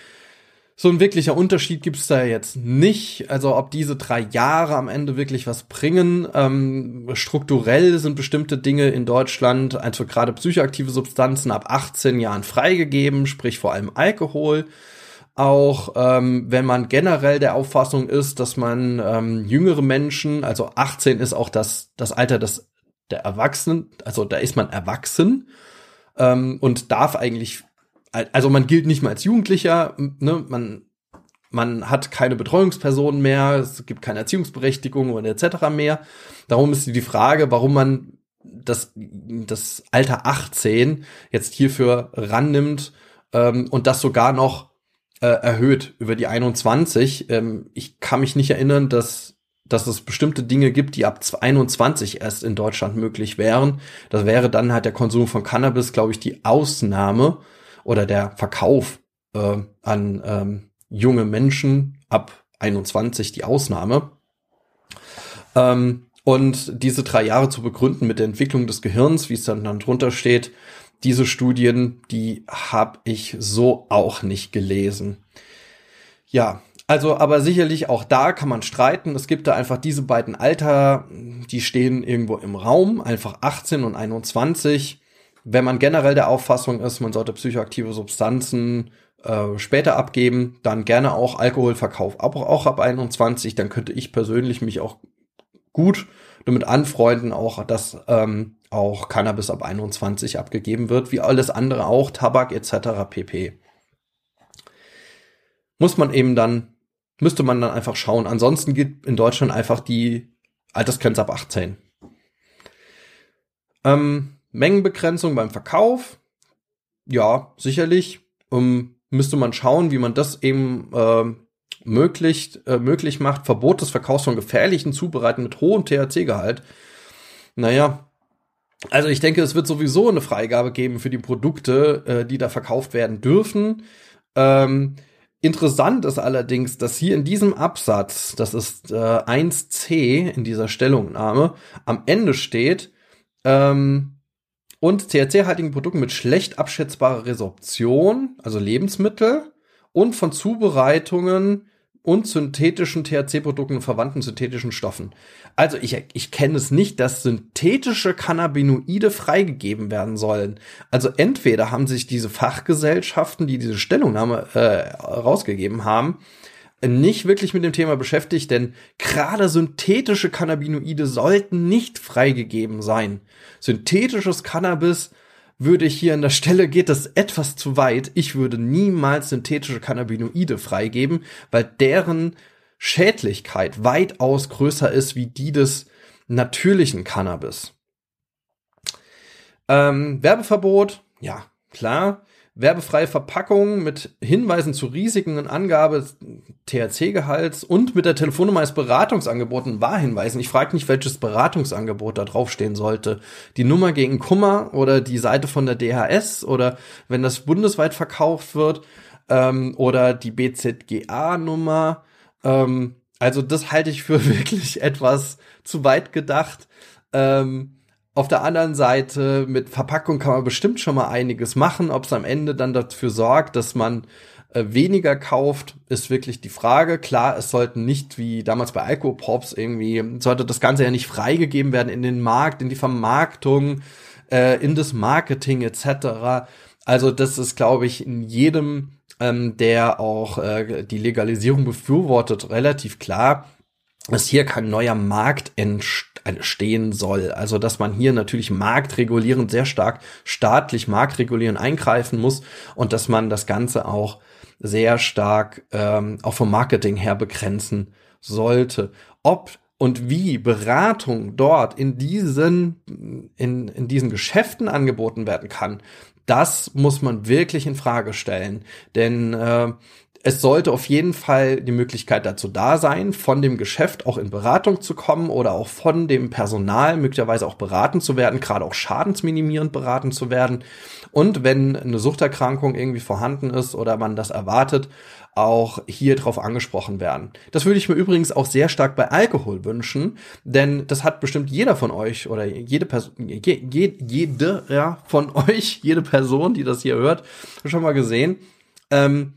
So ein wirklicher Unterschied gibt's da jetzt nicht. Also ob diese drei Jahre am Ende wirklich was bringen. Ähm, strukturell sind bestimmte Dinge in Deutschland, also gerade psychoaktive Substanzen, ab 18 Jahren freigegeben, sprich vor allem Alkohol. Auch ähm, wenn man generell der Auffassung ist, dass man ähm, jüngere Menschen, also 18 ist auch das, das Alter des, der Erwachsenen, also da ist man erwachsen ähm, und darf eigentlich also man gilt nicht mehr als Jugendlicher, ne? man, man hat keine Betreuungspersonen mehr, es gibt keine Erziehungsberechtigung oder etc. mehr. Darum ist die Frage, warum man das, das Alter 18 jetzt hierfür rannimmt ähm, und das sogar noch äh, erhöht über die 21. Ähm, ich kann mich nicht erinnern, dass dass es bestimmte Dinge gibt, die ab 21 erst in Deutschland möglich wären. Das wäre dann halt der Konsum von Cannabis, glaube ich, die Ausnahme oder der Verkauf äh, an ähm, junge Menschen ab 21 die Ausnahme. Ähm, und diese drei Jahre zu begründen mit der Entwicklung des Gehirns, wie es dann, dann drunter steht, diese Studien, die habe ich so auch nicht gelesen. Ja, also, aber sicherlich auch da kann man streiten. Es gibt da einfach diese beiden Alter, die stehen irgendwo im Raum, einfach 18 und 21. Wenn man generell der Auffassung ist, man sollte psychoaktive Substanzen äh, später abgeben, dann gerne auch Alkoholverkauf, aber auch ab 21, dann könnte ich persönlich mich auch gut damit anfreunden, auch dass ähm, auch Cannabis ab 21 abgegeben wird, wie alles andere auch, Tabak etc. pp. Muss man eben dann, müsste man dann einfach schauen. Ansonsten gibt in Deutschland einfach die Altersgrenze ab 18. Ähm, Mengenbegrenzung beim Verkauf, ja, sicherlich. Um, müsste man schauen, wie man das eben äh, möglich, äh, möglich macht. Verbot des Verkaufs von gefährlichen Zubereiten mit hohem THC-Gehalt. Naja, also ich denke, es wird sowieso eine Freigabe geben für die Produkte, äh, die da verkauft werden dürfen. Ähm, interessant ist allerdings, dass hier in diesem Absatz, das ist äh, 1c in dieser Stellungnahme, am Ende steht, ähm, und THC-haltigen Produkten mit schlecht abschätzbarer Resorption, also Lebensmittel, und von Zubereitungen und synthetischen THC-Produkten und verwandten synthetischen Stoffen. Also ich, ich kenne es nicht, dass synthetische Cannabinoide freigegeben werden sollen. Also entweder haben sich diese Fachgesellschaften, die diese Stellungnahme äh, rausgegeben haben, nicht wirklich mit dem Thema beschäftigt, denn gerade synthetische Cannabinoide sollten nicht freigegeben sein. Synthetisches Cannabis würde ich hier an der Stelle geht das etwas zu weit. Ich würde niemals synthetische Cannabinoide freigeben, weil deren Schädlichkeit weitaus größer ist wie die des natürlichen Cannabis. Ähm, Werbeverbot, ja, klar werbefreie Verpackung mit Hinweisen zu Risiken und Angabe THC-Gehalts und mit der Telefonnummer als Beratungsangebot und Wahrhinweisen. Ich frage nicht, welches Beratungsangebot da draufstehen sollte. Die Nummer gegen Kummer oder die Seite von der DHS oder wenn das bundesweit verkauft wird ähm, oder die BZGA-Nummer. Ähm, also das halte ich für (laughs) wirklich etwas zu weit gedacht. Ähm, auf der anderen Seite, mit Verpackung kann man bestimmt schon mal einiges machen. Ob es am Ende dann dafür sorgt, dass man äh, weniger kauft, ist wirklich die Frage. Klar, es sollten nicht wie damals bei Alkopops irgendwie, sollte das Ganze ja nicht freigegeben werden in den Markt, in die Vermarktung, äh, in das Marketing etc. Also das ist, glaube ich, in jedem, ähm, der auch äh, die Legalisierung befürwortet, relativ klar dass hier kein neuer Markt entstehen soll. Also dass man hier natürlich marktregulierend sehr stark staatlich marktregulierend eingreifen muss und dass man das Ganze auch sehr stark ähm, auch vom Marketing her begrenzen sollte. Ob und wie Beratung dort in diesen, in, in diesen Geschäften angeboten werden kann, das muss man wirklich in Frage stellen. Denn äh, es sollte auf jeden Fall die Möglichkeit dazu da sein, von dem Geschäft auch in Beratung zu kommen oder auch von dem Personal möglicherweise auch beraten zu werden, gerade auch schadensminimierend beraten zu werden. Und wenn eine Suchterkrankung irgendwie vorhanden ist oder man das erwartet, auch hier drauf angesprochen werden. Das würde ich mir übrigens auch sehr stark bei Alkohol wünschen, denn das hat bestimmt jeder von euch oder jede Person, je, je, jede ja, von euch, jede Person, die das hier hört, schon mal gesehen. Ähm,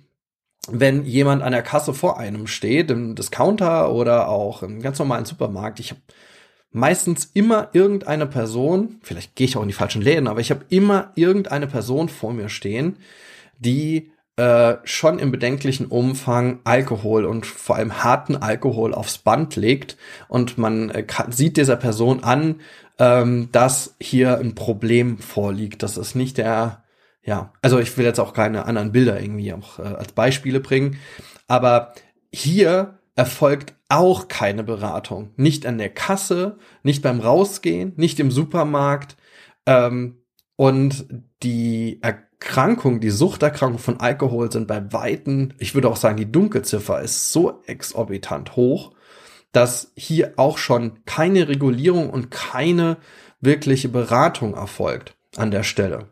wenn jemand an der Kasse vor einem steht, im Discounter oder auch im ganz normalen Supermarkt, ich habe meistens immer irgendeine Person, vielleicht gehe ich auch in die falschen Läden, aber ich habe immer irgendeine Person vor mir stehen, die äh, schon im bedenklichen Umfang Alkohol und vor allem harten Alkohol aufs Band legt und man äh, kann, sieht dieser Person an, ähm, dass hier ein Problem vorliegt. Das ist nicht der ja, also ich will jetzt auch keine anderen Bilder irgendwie auch äh, als Beispiele bringen, aber hier erfolgt auch keine Beratung. Nicht an der Kasse, nicht beim Rausgehen, nicht im Supermarkt. Ähm, und die Erkrankung, die Suchterkrankung von Alkohol sind bei Weitem, ich würde auch sagen, die Dunkelziffer ist so exorbitant hoch, dass hier auch schon keine Regulierung und keine wirkliche Beratung erfolgt an der Stelle.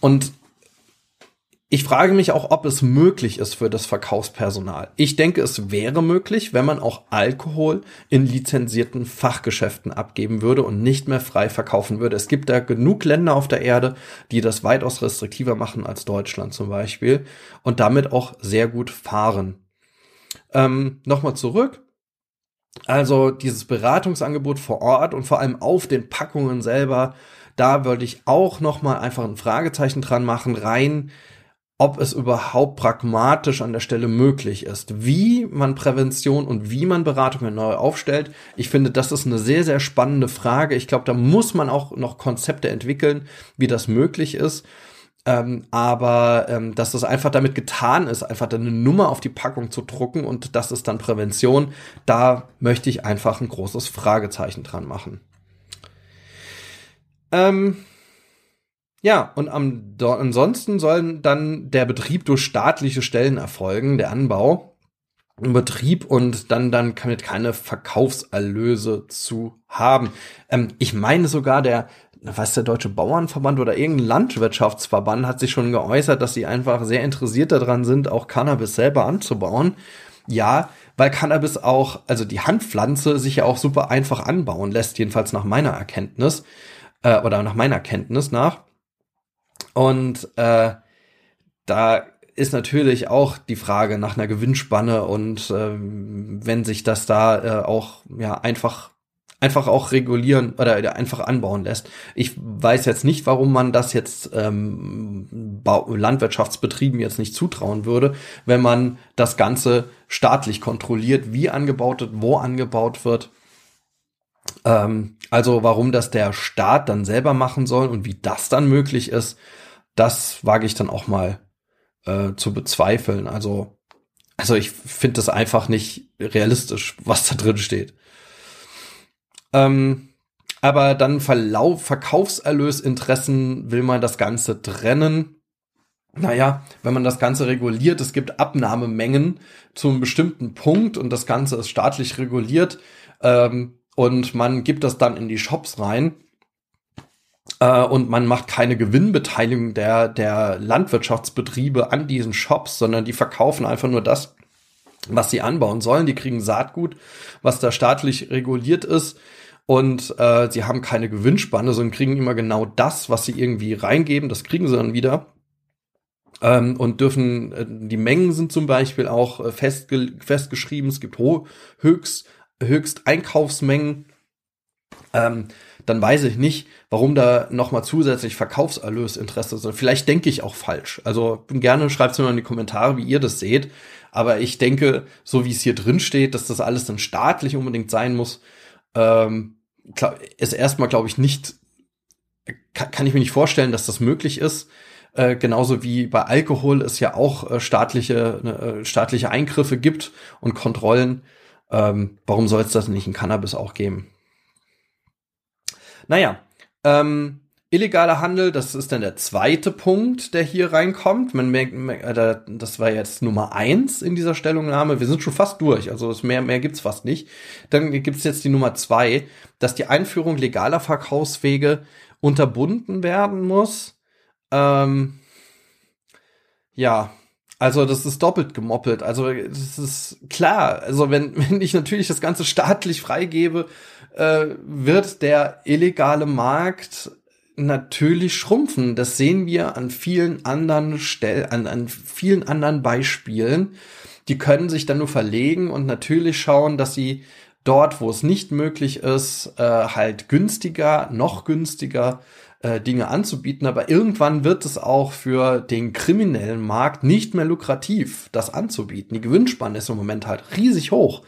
Und ich frage mich auch, ob es möglich ist für das Verkaufspersonal. Ich denke, es wäre möglich, wenn man auch Alkohol in lizenzierten Fachgeschäften abgeben würde und nicht mehr frei verkaufen würde. Es gibt da genug Länder auf der Erde, die das weitaus restriktiver machen als Deutschland zum Beispiel und damit auch sehr gut fahren. Ähm, Nochmal zurück. Also dieses Beratungsangebot vor Ort und vor allem auf den Packungen selber, da würde ich auch nochmal einfach ein Fragezeichen dran machen, rein ob es überhaupt pragmatisch an der Stelle möglich ist. Wie man Prävention und wie man Beratungen neu aufstellt, ich finde, das ist eine sehr, sehr spannende Frage. Ich glaube, da muss man auch noch Konzepte entwickeln, wie das möglich ist. Ähm, aber ähm, dass es einfach damit getan ist, einfach eine Nummer auf die Packung zu drucken und das ist dann Prävention, da möchte ich einfach ein großes Fragezeichen dran machen. Ähm, ja, und am, ansonsten sollen dann der Betrieb durch staatliche Stellen erfolgen, der Anbau. Betrieb und dann dann damit keine Verkaufserlöse zu haben. Ähm, ich meine sogar der, was der Deutsche Bauernverband oder irgendein Landwirtschaftsverband hat sich schon geäußert, dass sie einfach sehr interessiert daran sind, auch Cannabis selber anzubauen. Ja, weil Cannabis auch, also die Handpflanze sich ja auch super einfach anbauen lässt, jedenfalls nach meiner Erkenntnis äh, oder nach meiner Kenntnis nach. Und äh, da ist natürlich auch die Frage nach einer Gewinnspanne und äh, wenn sich das da äh, auch ja einfach einfach auch regulieren oder einfach anbauen lässt. Ich weiß jetzt nicht, warum man das jetzt ähm, Landwirtschaftsbetrieben jetzt nicht zutrauen würde, wenn man das Ganze staatlich kontrolliert, wie angebaut wird, wo angebaut wird. Ähm, also warum das der Staat dann selber machen soll und wie das dann möglich ist, das wage ich dann auch mal äh, zu bezweifeln. Also, also ich finde das einfach nicht realistisch, was da drin steht. Ähm, aber dann Verlauf, Verkaufserlösinteressen will man das Ganze trennen. Naja, wenn man das Ganze reguliert, es gibt Abnahmemengen zu einem bestimmten Punkt und das Ganze ist staatlich reguliert ähm, und man gibt das dann in die Shops rein, äh, und man macht keine Gewinnbeteiligung der, der Landwirtschaftsbetriebe an diesen Shops, sondern die verkaufen einfach nur das, was sie anbauen sollen. Die kriegen Saatgut, was da staatlich reguliert ist. Und äh, sie haben keine Gewinnspanne, sondern kriegen immer genau das, was sie irgendwie reingeben. Das kriegen sie dann wieder. Ähm, und dürfen, äh, die Mengen sind zum Beispiel auch äh, festge festgeschrieben. Es gibt höchst, höchst Einkaufsmengen. Ähm, dann weiß ich nicht, warum da nochmal zusätzlich Verkaufserlösinteresse ist. Vielleicht denke ich auch falsch. Also gerne schreibt es mir mal in die Kommentare, wie ihr das seht. Aber ich denke, so wie es hier drin steht, dass das alles dann staatlich unbedingt sein muss, ähm, ist erstmal, glaube ich, nicht, kann, ich mir nicht vorstellen, dass das möglich ist. Äh, genauso wie bei Alkohol es ja auch äh, staatliche, ne, äh, staatliche Eingriffe gibt und Kontrollen. Ähm, warum soll es das nicht in Cannabis auch geben? Naja, ähm, illegaler Handel, das ist dann der zweite Punkt, der hier reinkommt. Man merkt, äh, das war jetzt Nummer eins in dieser Stellungnahme. Wir sind schon fast durch, also mehr, mehr gibt's fast nicht. Dann gibt's jetzt die Nummer zwei, dass die Einführung legaler Verkaufswege unterbunden werden muss. Ähm, ja, also das ist doppelt gemoppelt. Also das ist klar. Also wenn, (laughs) wenn ich natürlich das Ganze staatlich freigebe, äh, wird der illegale Markt natürlich schrumpfen. Das sehen wir an vielen anderen Stellen, an, an vielen anderen Beispielen. Die können sich dann nur verlegen und natürlich schauen, dass sie dort, wo es nicht möglich ist, äh, halt günstiger, noch günstiger äh, Dinge anzubieten, aber irgendwann wird es auch für den kriminellen Markt nicht mehr lukrativ, das anzubieten. Die Gewinnspanne ist im Moment halt riesig hoch.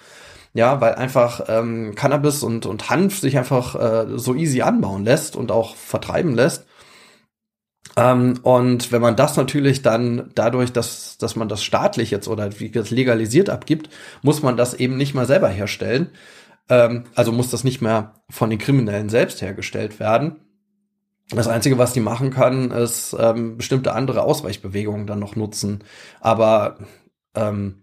Ja, weil einfach ähm, Cannabis und, und Hanf sich einfach äh, so easy anbauen lässt und auch vertreiben lässt. Ähm, und wenn man das natürlich dann dadurch, dass, dass man das staatlich jetzt oder wie das legalisiert abgibt, muss man das eben nicht mal selber herstellen. Ähm, also muss das nicht mehr von den Kriminellen selbst hergestellt werden. Das Einzige, was die machen kann, ist ähm, bestimmte andere Ausweichbewegungen dann noch nutzen. Aber ähm,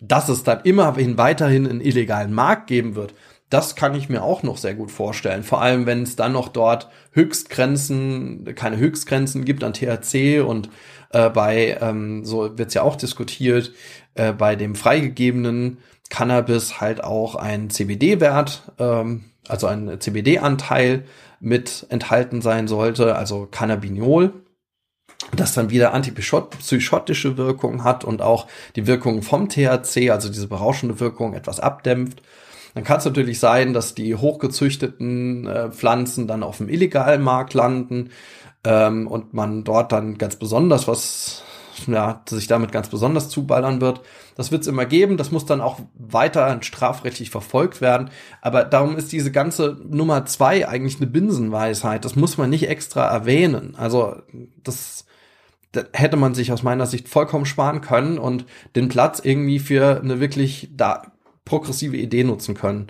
dass es dann immerhin weiterhin einen illegalen Markt geben wird, das kann ich mir auch noch sehr gut vorstellen. Vor allem, wenn es dann noch dort Höchstgrenzen, keine Höchstgrenzen gibt an THC und äh, bei, ähm, so wird's ja auch diskutiert, äh, bei dem freigegebenen Cannabis halt auch ein CBD-Wert, ähm, also ein CBD-Anteil mit enthalten sein sollte, also Cannabinol, das dann wieder antipsychotische Wirkung hat und auch die Wirkung vom THC, also diese berauschende Wirkung, etwas abdämpft. Dann kann es natürlich sein, dass die hochgezüchteten äh, Pflanzen dann auf dem illegalen Markt landen ähm, und man dort dann ganz besonders was, ja, sich damit ganz besonders zuballern wird. Das wird es immer geben. Das muss dann auch weiter strafrechtlich verfolgt werden. Aber darum ist diese ganze Nummer zwei eigentlich eine Binsenweisheit. Das muss man nicht extra erwähnen. Also das, das hätte man sich aus meiner Sicht vollkommen sparen können und den Platz irgendwie für eine wirklich da progressive Idee nutzen können.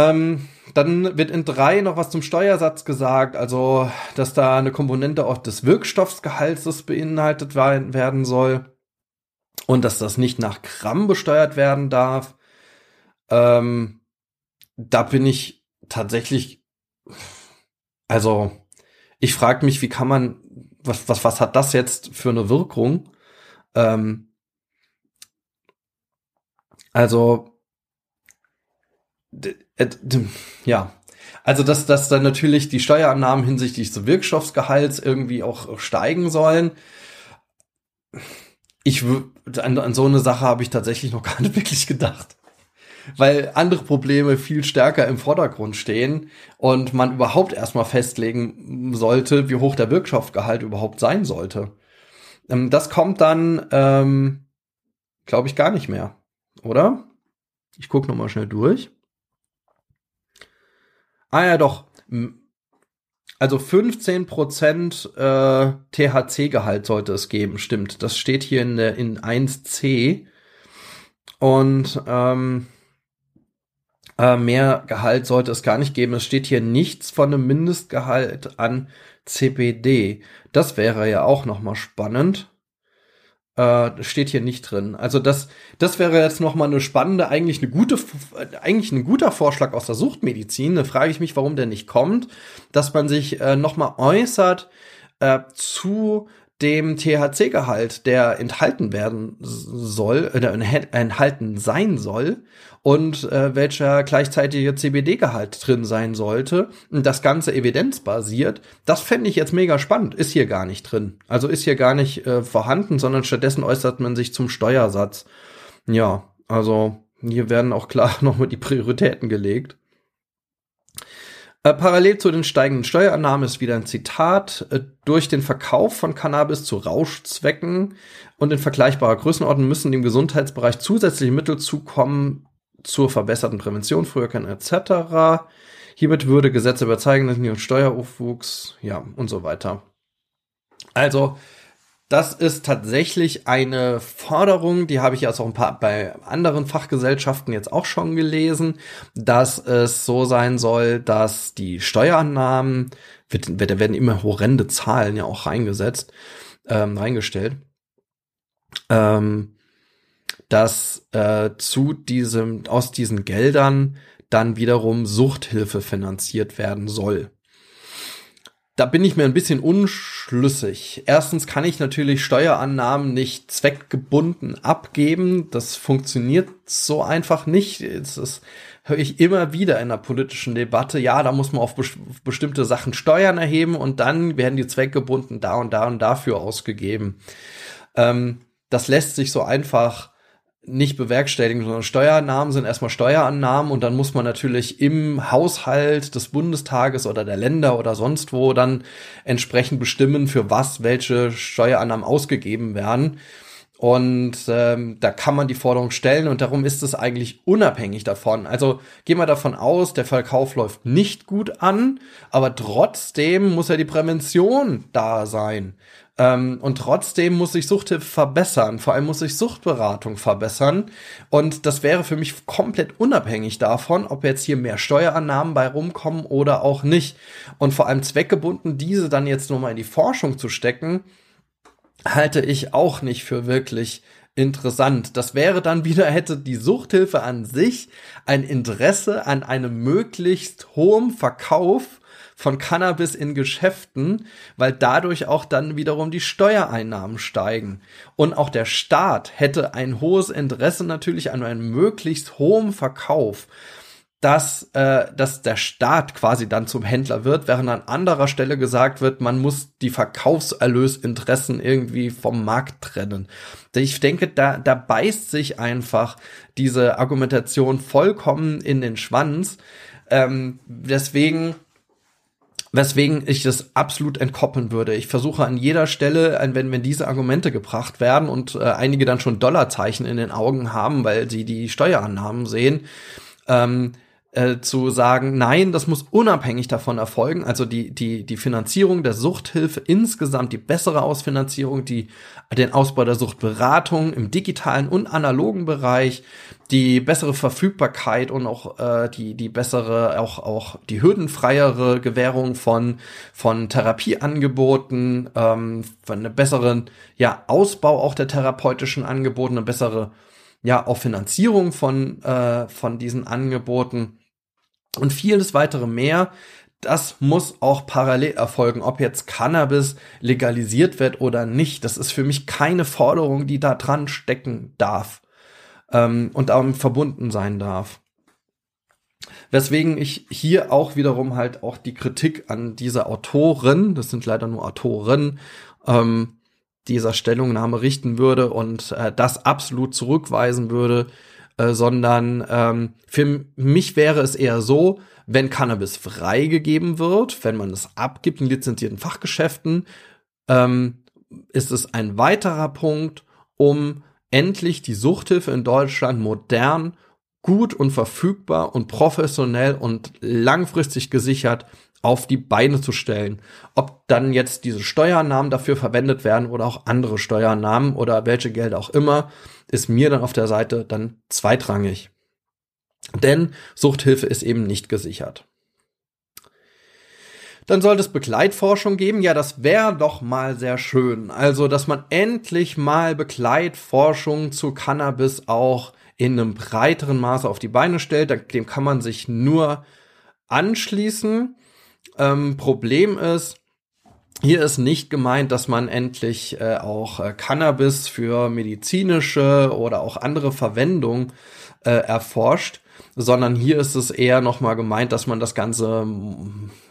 Ähm, dann wird in drei noch was zum Steuersatz gesagt, also dass da eine Komponente auch des Wirkstoffsgehalts beinhaltet werden soll und dass das nicht nach Gramm besteuert werden darf. Ähm, da bin ich tatsächlich, also ich frage mich, wie kann man, was, was, was hat das jetzt für eine Wirkung? Ähm, also, ja, also dass, dass dann natürlich die Steuerannahmen hinsichtlich des Wirkstoffsgehalts irgendwie auch steigen sollen. Ich an, an so eine Sache habe ich tatsächlich noch (laughs) gar nicht wirklich gedacht. Weil andere Probleme viel stärker im Vordergrund stehen und man überhaupt erstmal festlegen sollte, wie hoch der Wirkstoffgehalt überhaupt sein sollte. Ähm, das kommt dann, ähm, glaube ich, gar nicht mehr oder? Ich gucke noch mal schnell durch. Ah ja, doch. Also 15% äh, THC-Gehalt sollte es geben, stimmt. Das steht hier in, in 1c. Und ähm, äh, mehr Gehalt sollte es gar nicht geben. Es steht hier nichts von einem Mindestgehalt an CBD. Das wäre ja auch noch mal spannend äh, steht hier nicht drin. Also das, das wäre jetzt noch mal eine spannende, eigentlich eine gute, eigentlich ein guter Vorschlag aus der Suchtmedizin. Da frage ich mich, warum der nicht kommt, dass man sich äh, noch mal äußert äh, zu dem THC-Gehalt, der enthalten werden soll, oder enthalten sein soll und äh, welcher gleichzeitige CBD-Gehalt drin sein sollte das Ganze evidenzbasiert, das fände ich jetzt mega spannend. Ist hier gar nicht drin. Also ist hier gar nicht äh, vorhanden, sondern stattdessen äußert man sich zum Steuersatz. Ja, also hier werden auch klar (laughs) nochmal die Prioritäten gelegt. Äh, parallel zu den steigenden Steuerannahmen ist wieder ein Zitat. Äh, durch den Verkauf von Cannabis zu Rauschzwecken und in vergleichbarer Größenordnung müssen dem Gesundheitsbereich zusätzliche Mittel zukommen zur verbesserten Prävention, Früherkennen etc. Hiermit würde Gesetze überzeugen, dass nicht Steueraufwuchs, ja, und so weiter. Also, das ist tatsächlich eine Forderung, die habe ich jetzt auch ein paar bei anderen Fachgesellschaften jetzt auch schon gelesen, dass es so sein soll, dass die Steuerannahmen, da werden immer horrende Zahlen ja auch reingesetzt, ähm, reingestellt, ähm, dass äh, zu diesem, aus diesen Geldern dann wiederum Suchthilfe finanziert werden soll da bin ich mir ein bisschen unschlüssig. Erstens kann ich natürlich Steuerannahmen nicht zweckgebunden abgeben. Das funktioniert so einfach nicht. Das höre ich immer wieder in der politischen Debatte. Ja, da muss man auf bestimmte Sachen Steuern erheben und dann werden die zweckgebunden da und da und dafür ausgegeben. Ähm, das lässt sich so einfach nicht bewerkstelligen, sondern Steuerannahmen sind erstmal Steuerannahmen und dann muss man natürlich im Haushalt des Bundestages oder der Länder oder sonst wo dann entsprechend bestimmen, für was welche Steuerannahmen ausgegeben werden. Und ähm, da kann man die Forderung stellen und darum ist es eigentlich unabhängig davon. Also gehen wir davon aus, der Verkauf läuft nicht gut an, aber trotzdem muss ja die Prävention da sein. Ähm, und trotzdem muss sich Suchthilfe verbessern. Vor allem muss sich Suchtberatung verbessern. Und das wäre für mich komplett unabhängig davon, ob jetzt hier mehr Steuerannahmen bei rumkommen oder auch nicht. Und vor allem zweckgebunden, diese dann jetzt nur mal in die Forschung zu stecken, halte ich auch nicht für wirklich interessant. Das wäre dann wieder, hätte die Suchthilfe an sich ein Interesse an einem möglichst hohen Verkauf von Cannabis in Geschäften, weil dadurch auch dann wiederum die Steuereinnahmen steigen. Und auch der Staat hätte ein hohes Interesse natürlich an einem möglichst hohen Verkauf dass, äh, dass der Staat quasi dann zum Händler wird, während an anderer Stelle gesagt wird, man muss die Verkaufserlösinteressen irgendwie vom Markt trennen. Ich denke, da, da beißt sich einfach diese Argumentation vollkommen in den Schwanz. Ähm, deswegen weswegen ich das absolut entkoppeln würde. Ich versuche an jeder Stelle, wenn, wenn diese Argumente gebracht werden und äh, einige dann schon Dollarzeichen in den Augen haben, weil sie die Steuerannahmen sehen, ähm, äh, zu sagen, nein, das muss unabhängig davon erfolgen. Also die, die, die Finanzierung der Suchthilfe insgesamt, die bessere Ausfinanzierung, die, den Ausbau der Suchtberatung im digitalen und analogen Bereich, die bessere Verfügbarkeit und auch äh, die, die bessere, auch, auch die hürdenfreiere Gewährung von, von Therapieangeboten, ähm, von einer besseren ja, Ausbau auch der therapeutischen Angebote, eine bessere ja auch Finanzierung von, äh, von diesen Angeboten und vieles weitere mehr. Das muss auch parallel erfolgen, ob jetzt Cannabis legalisiert wird oder nicht. Das ist für mich keine Forderung, die da dran stecken darf ähm, und damit verbunden sein darf. Weswegen ich hier auch wiederum halt auch die Kritik an diese Autoren, das sind leider nur Autoren, ähm, dieser Stellungnahme richten würde und äh, das absolut zurückweisen würde, äh, sondern ähm, für mich wäre es eher so, wenn Cannabis freigegeben wird, wenn man es abgibt in lizenzierten Fachgeschäften, ähm, ist es ein weiterer Punkt, um endlich die Suchthilfe in Deutschland modern, gut und verfügbar und professionell und langfristig gesichert auf die Beine zu stellen. Ob dann jetzt diese Steuernahmen dafür verwendet werden oder auch andere Steuernahmen oder welche Gelder auch immer, ist mir dann auf der Seite dann zweitrangig. Denn Suchthilfe ist eben nicht gesichert. Dann sollte es Begleitforschung geben. Ja, das wäre doch mal sehr schön. Also, dass man endlich mal Begleitforschung zu Cannabis auch in einem breiteren Maße auf die Beine stellt. Dem kann man sich nur anschließen. Ähm, Problem ist, hier ist nicht gemeint, dass man endlich äh, auch äh, Cannabis für medizinische oder auch andere Verwendung äh, erforscht, sondern hier ist es eher nochmal gemeint, dass man das Ganze,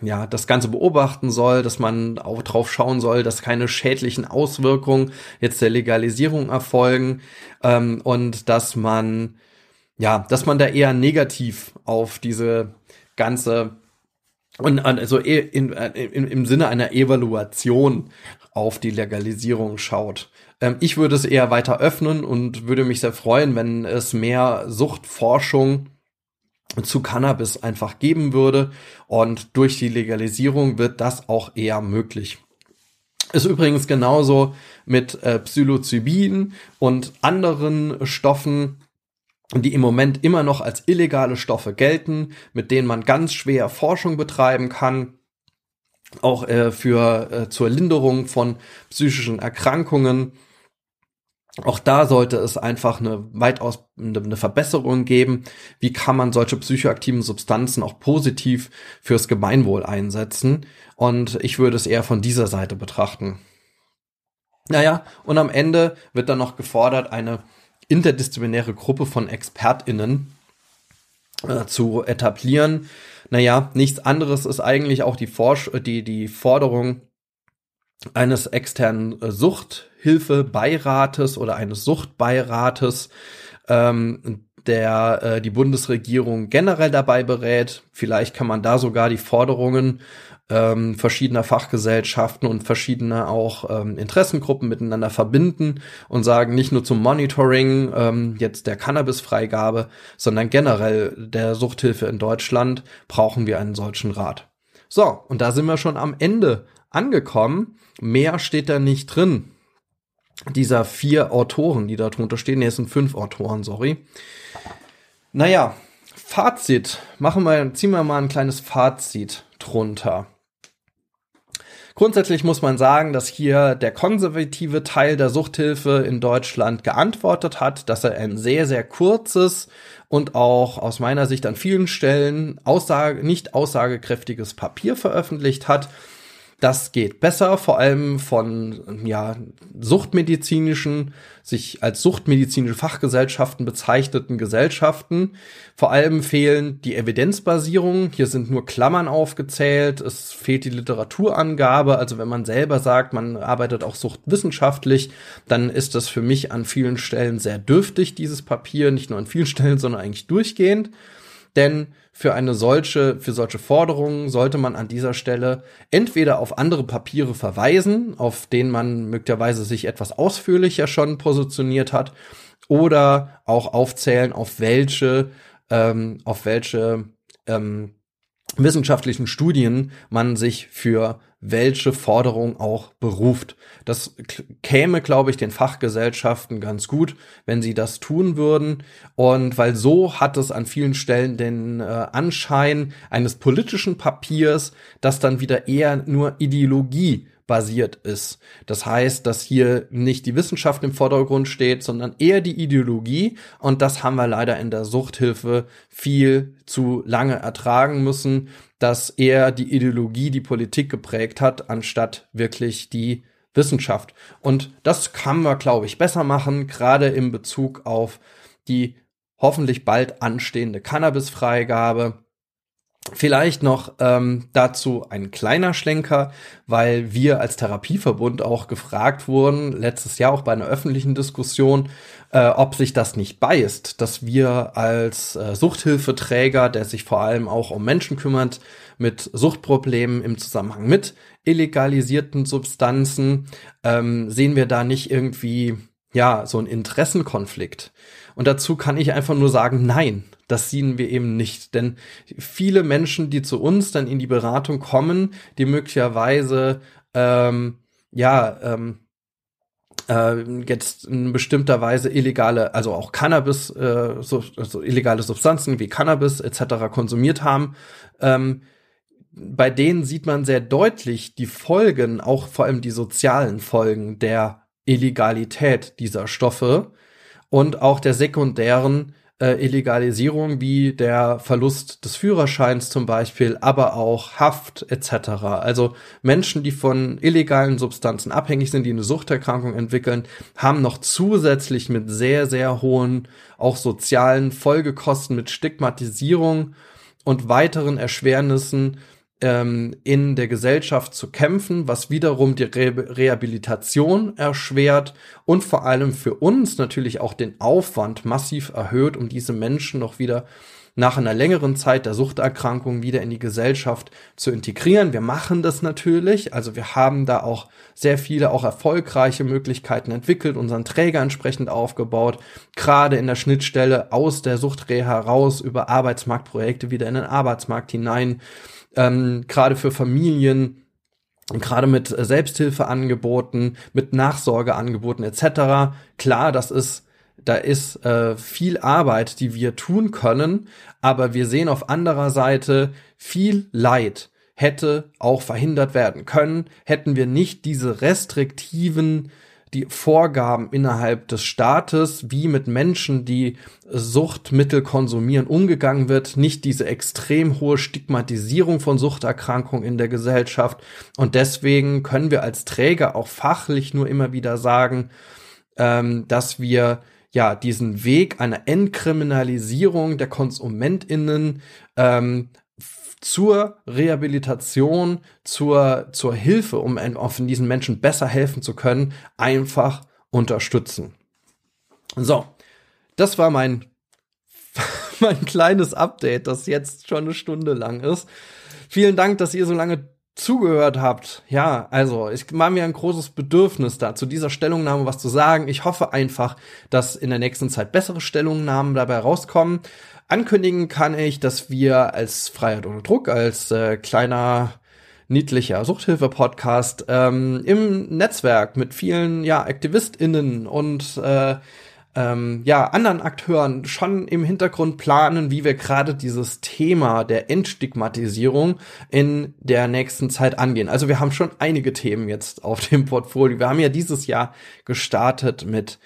ja, das Ganze beobachten soll, dass man auch drauf schauen soll, dass keine schädlichen Auswirkungen jetzt der Legalisierung erfolgen ähm, und dass man, ja, dass man da eher negativ auf diese ganze und also in, in, im Sinne einer Evaluation auf die Legalisierung schaut. Ähm, ich würde es eher weiter öffnen und würde mich sehr freuen, wenn es mehr Suchtforschung zu Cannabis einfach geben würde. Und durch die Legalisierung wird das auch eher möglich. Ist übrigens genauso mit äh, Psilocybin und anderen Stoffen, die im Moment immer noch als illegale Stoffe gelten, mit denen man ganz schwer Forschung betreiben kann, auch äh, für äh, zur Linderung von psychischen Erkrankungen. Auch da sollte es einfach eine weitaus eine Verbesserung geben. Wie kann man solche psychoaktiven Substanzen auch positiv fürs Gemeinwohl einsetzen? Und ich würde es eher von dieser Seite betrachten. Naja, und am Ende wird dann noch gefordert, eine interdisziplinäre Gruppe von ExpertInnen äh, zu etablieren. Naja, nichts anderes ist eigentlich auch die, Forsch die, die Forderung eines externen äh, Suchthilfebeirates oder eines Suchtbeirates, ähm, der äh, die Bundesregierung generell dabei berät. Vielleicht kann man da sogar die Forderungen ähm, verschiedener Fachgesellschaften und verschiedener auch ähm, Interessengruppen miteinander verbinden und sagen, nicht nur zum Monitoring ähm, jetzt der Cannabisfreigabe, sondern generell der Suchthilfe in Deutschland brauchen wir einen solchen Rat. So, und da sind wir schon am Ende angekommen. Mehr steht da nicht drin. Dieser vier Autoren, die da drunter stehen, nee, es sind fünf Autoren, sorry. Naja, Fazit. Machen wir, ziehen wir mal ein kleines Fazit drunter. Grundsätzlich muss man sagen, dass hier der konservative Teil der Suchthilfe in Deutschland geantwortet hat, dass er ein sehr, sehr kurzes und auch aus meiner Sicht an vielen Stellen Aussage, nicht aussagekräftiges Papier veröffentlicht hat, das geht besser, vor allem von ja, suchtmedizinischen, sich als suchtmedizinische Fachgesellschaften bezeichneten Gesellschaften. Vor allem fehlen die Evidenzbasierung. Hier sind nur Klammern aufgezählt. Es fehlt die Literaturangabe. Also wenn man selber sagt, man arbeitet auch suchtwissenschaftlich, dann ist das für mich an vielen Stellen sehr dürftig, dieses Papier. Nicht nur an vielen (laughs) Stellen, sondern eigentlich durchgehend. Denn für eine solche, für solche Forderungen sollte man an dieser Stelle entweder auf andere Papiere verweisen, auf denen man möglicherweise sich etwas ausführlicher schon positioniert hat, oder auch aufzählen, auf welche, ähm, auf welche ähm, wissenschaftlichen Studien man sich für welche Forderung auch beruft. Das käme, glaube ich, den Fachgesellschaften ganz gut, wenn sie das tun würden. Und weil so hat es an vielen Stellen den äh, Anschein eines politischen Papiers, das dann wieder eher nur Ideologie basiert ist. Das heißt, dass hier nicht die Wissenschaft im Vordergrund steht, sondern eher die Ideologie. Und das haben wir leider in der Suchthilfe viel zu lange ertragen müssen dass eher die Ideologie die Politik geprägt hat, anstatt wirklich die Wissenschaft. Und das kann man, glaube ich, besser machen, gerade in Bezug auf die hoffentlich bald anstehende Cannabisfreigabe. Vielleicht noch ähm, dazu ein kleiner Schlenker, weil wir als Therapieverbund auch gefragt wurden, letztes Jahr auch bei einer öffentlichen Diskussion, äh, ob sich das nicht beißt, dass wir als äh, Suchthilfeträger, der sich vor allem auch um Menschen kümmert, mit Suchtproblemen im Zusammenhang mit illegalisierten Substanzen, ähm, sehen wir da nicht irgendwie ja, so ein Interessenkonflikt. Und dazu kann ich einfach nur sagen, nein, das sehen wir eben nicht. Denn viele Menschen, die zu uns dann in die Beratung kommen, die möglicherweise, ähm, ja, ähm, äh, jetzt in bestimmter Weise illegale, also auch Cannabis, äh, so, also illegale Substanzen wie Cannabis etc. konsumiert haben, ähm, bei denen sieht man sehr deutlich die Folgen, auch vor allem die sozialen Folgen der Illegalität dieser Stoffe und auch der sekundären äh, Illegalisierung wie der Verlust des Führerscheins zum Beispiel, aber auch Haft etc. Also Menschen, die von illegalen Substanzen abhängig sind, die eine Suchterkrankung entwickeln, haben noch zusätzlich mit sehr, sehr hohen auch sozialen Folgekosten, mit Stigmatisierung und weiteren Erschwernissen ähm, in der Gesellschaft zu kämpfen, was wiederum die Re Rehabilitation erschwert und vor allem für uns natürlich auch den Aufwand massiv erhöht, um diese Menschen noch wieder nach einer längeren Zeit der Suchterkrankung wieder in die Gesellschaft zu integrieren. Wir machen das natürlich, also wir haben da auch sehr viele auch erfolgreiche Möglichkeiten entwickelt, unseren Träger entsprechend aufgebaut, gerade in der Schnittstelle aus der Suchtreha heraus über Arbeitsmarktprojekte wieder in den Arbeitsmarkt hinein ähm, gerade für Familien, gerade mit Selbsthilfeangeboten, mit Nachsorgeangeboten etc. Klar, das ist da ist äh, viel Arbeit, die wir tun können, aber wir sehen auf anderer Seite viel Leid hätte auch verhindert werden können, hätten wir nicht diese restriktiven die Vorgaben innerhalb des Staates, wie mit Menschen, die Suchtmittel konsumieren, umgegangen wird, nicht diese extrem hohe Stigmatisierung von Suchterkrankungen in der Gesellschaft. Und deswegen können wir als Träger auch fachlich nur immer wieder sagen, ähm, dass wir ja diesen Weg einer Entkriminalisierung der KonsumentInnen ähm, zur Rehabilitation, zur, zur Hilfe, um auf diesen Menschen besser helfen zu können, einfach unterstützen. So, das war mein (laughs) mein kleines Update, das jetzt schon eine Stunde lang ist. Vielen Dank, dass ihr so lange zugehört habt. Ja, also ich mache mir ein großes Bedürfnis da, zu dieser Stellungnahme was zu sagen. Ich hoffe einfach, dass in der nächsten Zeit bessere Stellungnahmen dabei rauskommen. Ankündigen kann ich, dass wir als Freiheit ohne Druck, als äh, kleiner niedlicher Suchthilfe-Podcast ähm, im Netzwerk mit vielen ja AktivistInnen und äh, ähm, ja, anderen Akteuren schon im Hintergrund planen, wie wir gerade dieses Thema der Entstigmatisierung in der nächsten Zeit angehen. Also wir haben schon einige Themen jetzt auf dem Portfolio. Wir haben ja dieses Jahr gestartet mit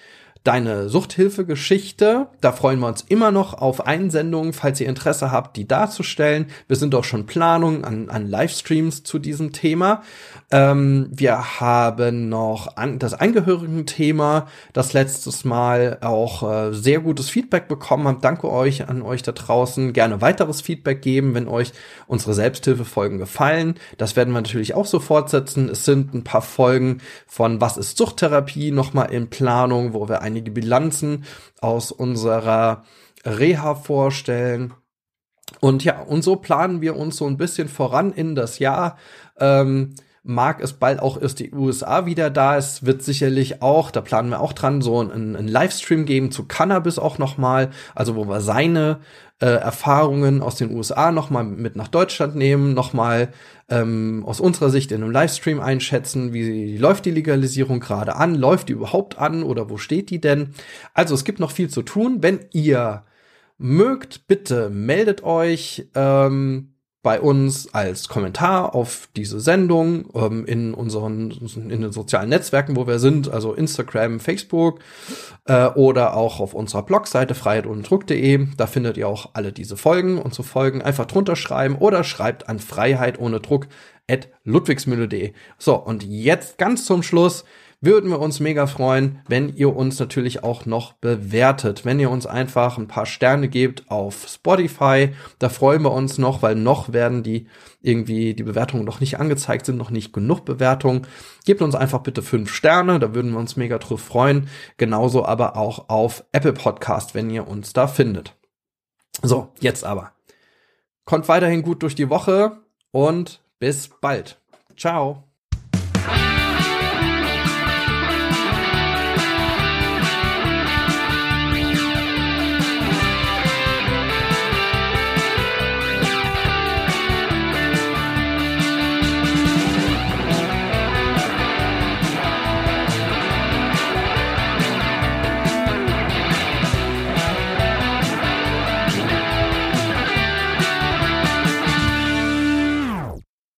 deine Suchthilfegeschichte. Da freuen wir uns immer noch auf Einsendungen, falls ihr Interesse habt, die darzustellen. Wir sind auch schon Planungen an, an Livestreams zu diesem Thema. Ähm, wir haben noch an, das Angehörigen-Thema, das letztes Mal auch äh, sehr gutes Feedback bekommen haben. Danke euch an euch da draußen. Gerne weiteres Feedback geben, wenn euch unsere Selbsthilfefolgen gefallen. Das werden wir natürlich auch so fortsetzen. Es sind ein paar Folgen von Was ist Suchttherapie nochmal in Planung, wo wir ein einige Bilanzen aus unserer Reha vorstellen. Und ja, und so planen wir uns so ein bisschen voran in das Jahr. Ähm, mag es bald auch erst die USA wieder da ist, wird sicherlich auch, da planen wir auch dran, so einen, einen Livestream geben zu Cannabis auch nochmal, also wo wir seine äh, Erfahrungen aus den USA nochmal mit nach Deutschland nehmen, nochmal ähm, aus unserer Sicht in einem Livestream einschätzen, wie läuft die Legalisierung gerade an, läuft die überhaupt an oder wo steht die denn? Also es gibt noch viel zu tun. Wenn ihr mögt, bitte meldet euch. Ähm, bei uns als Kommentar auf diese Sendung ähm, in unseren in den sozialen Netzwerken, wo wir sind, also Instagram, Facebook äh, oder auch auf unserer Blogseite freiheitohnedruck.de. Da findet ihr auch alle diese Folgen und so Folgen einfach drunter schreiben oder schreibt an freiheit ohne Druck at ludwigsmühle.de. So, und jetzt ganz zum Schluss würden wir uns mega freuen, wenn ihr uns natürlich auch noch bewertet. Wenn ihr uns einfach ein paar Sterne gebt auf Spotify, da freuen wir uns noch, weil noch werden die irgendwie die Bewertungen noch nicht angezeigt sind, noch nicht genug Bewertungen. Gebt uns einfach bitte fünf Sterne, da würden wir uns mega drauf freuen. Genauso aber auch auf Apple Podcast, wenn ihr uns da findet. So, jetzt aber. Kommt weiterhin gut durch die Woche und bis bald. Ciao.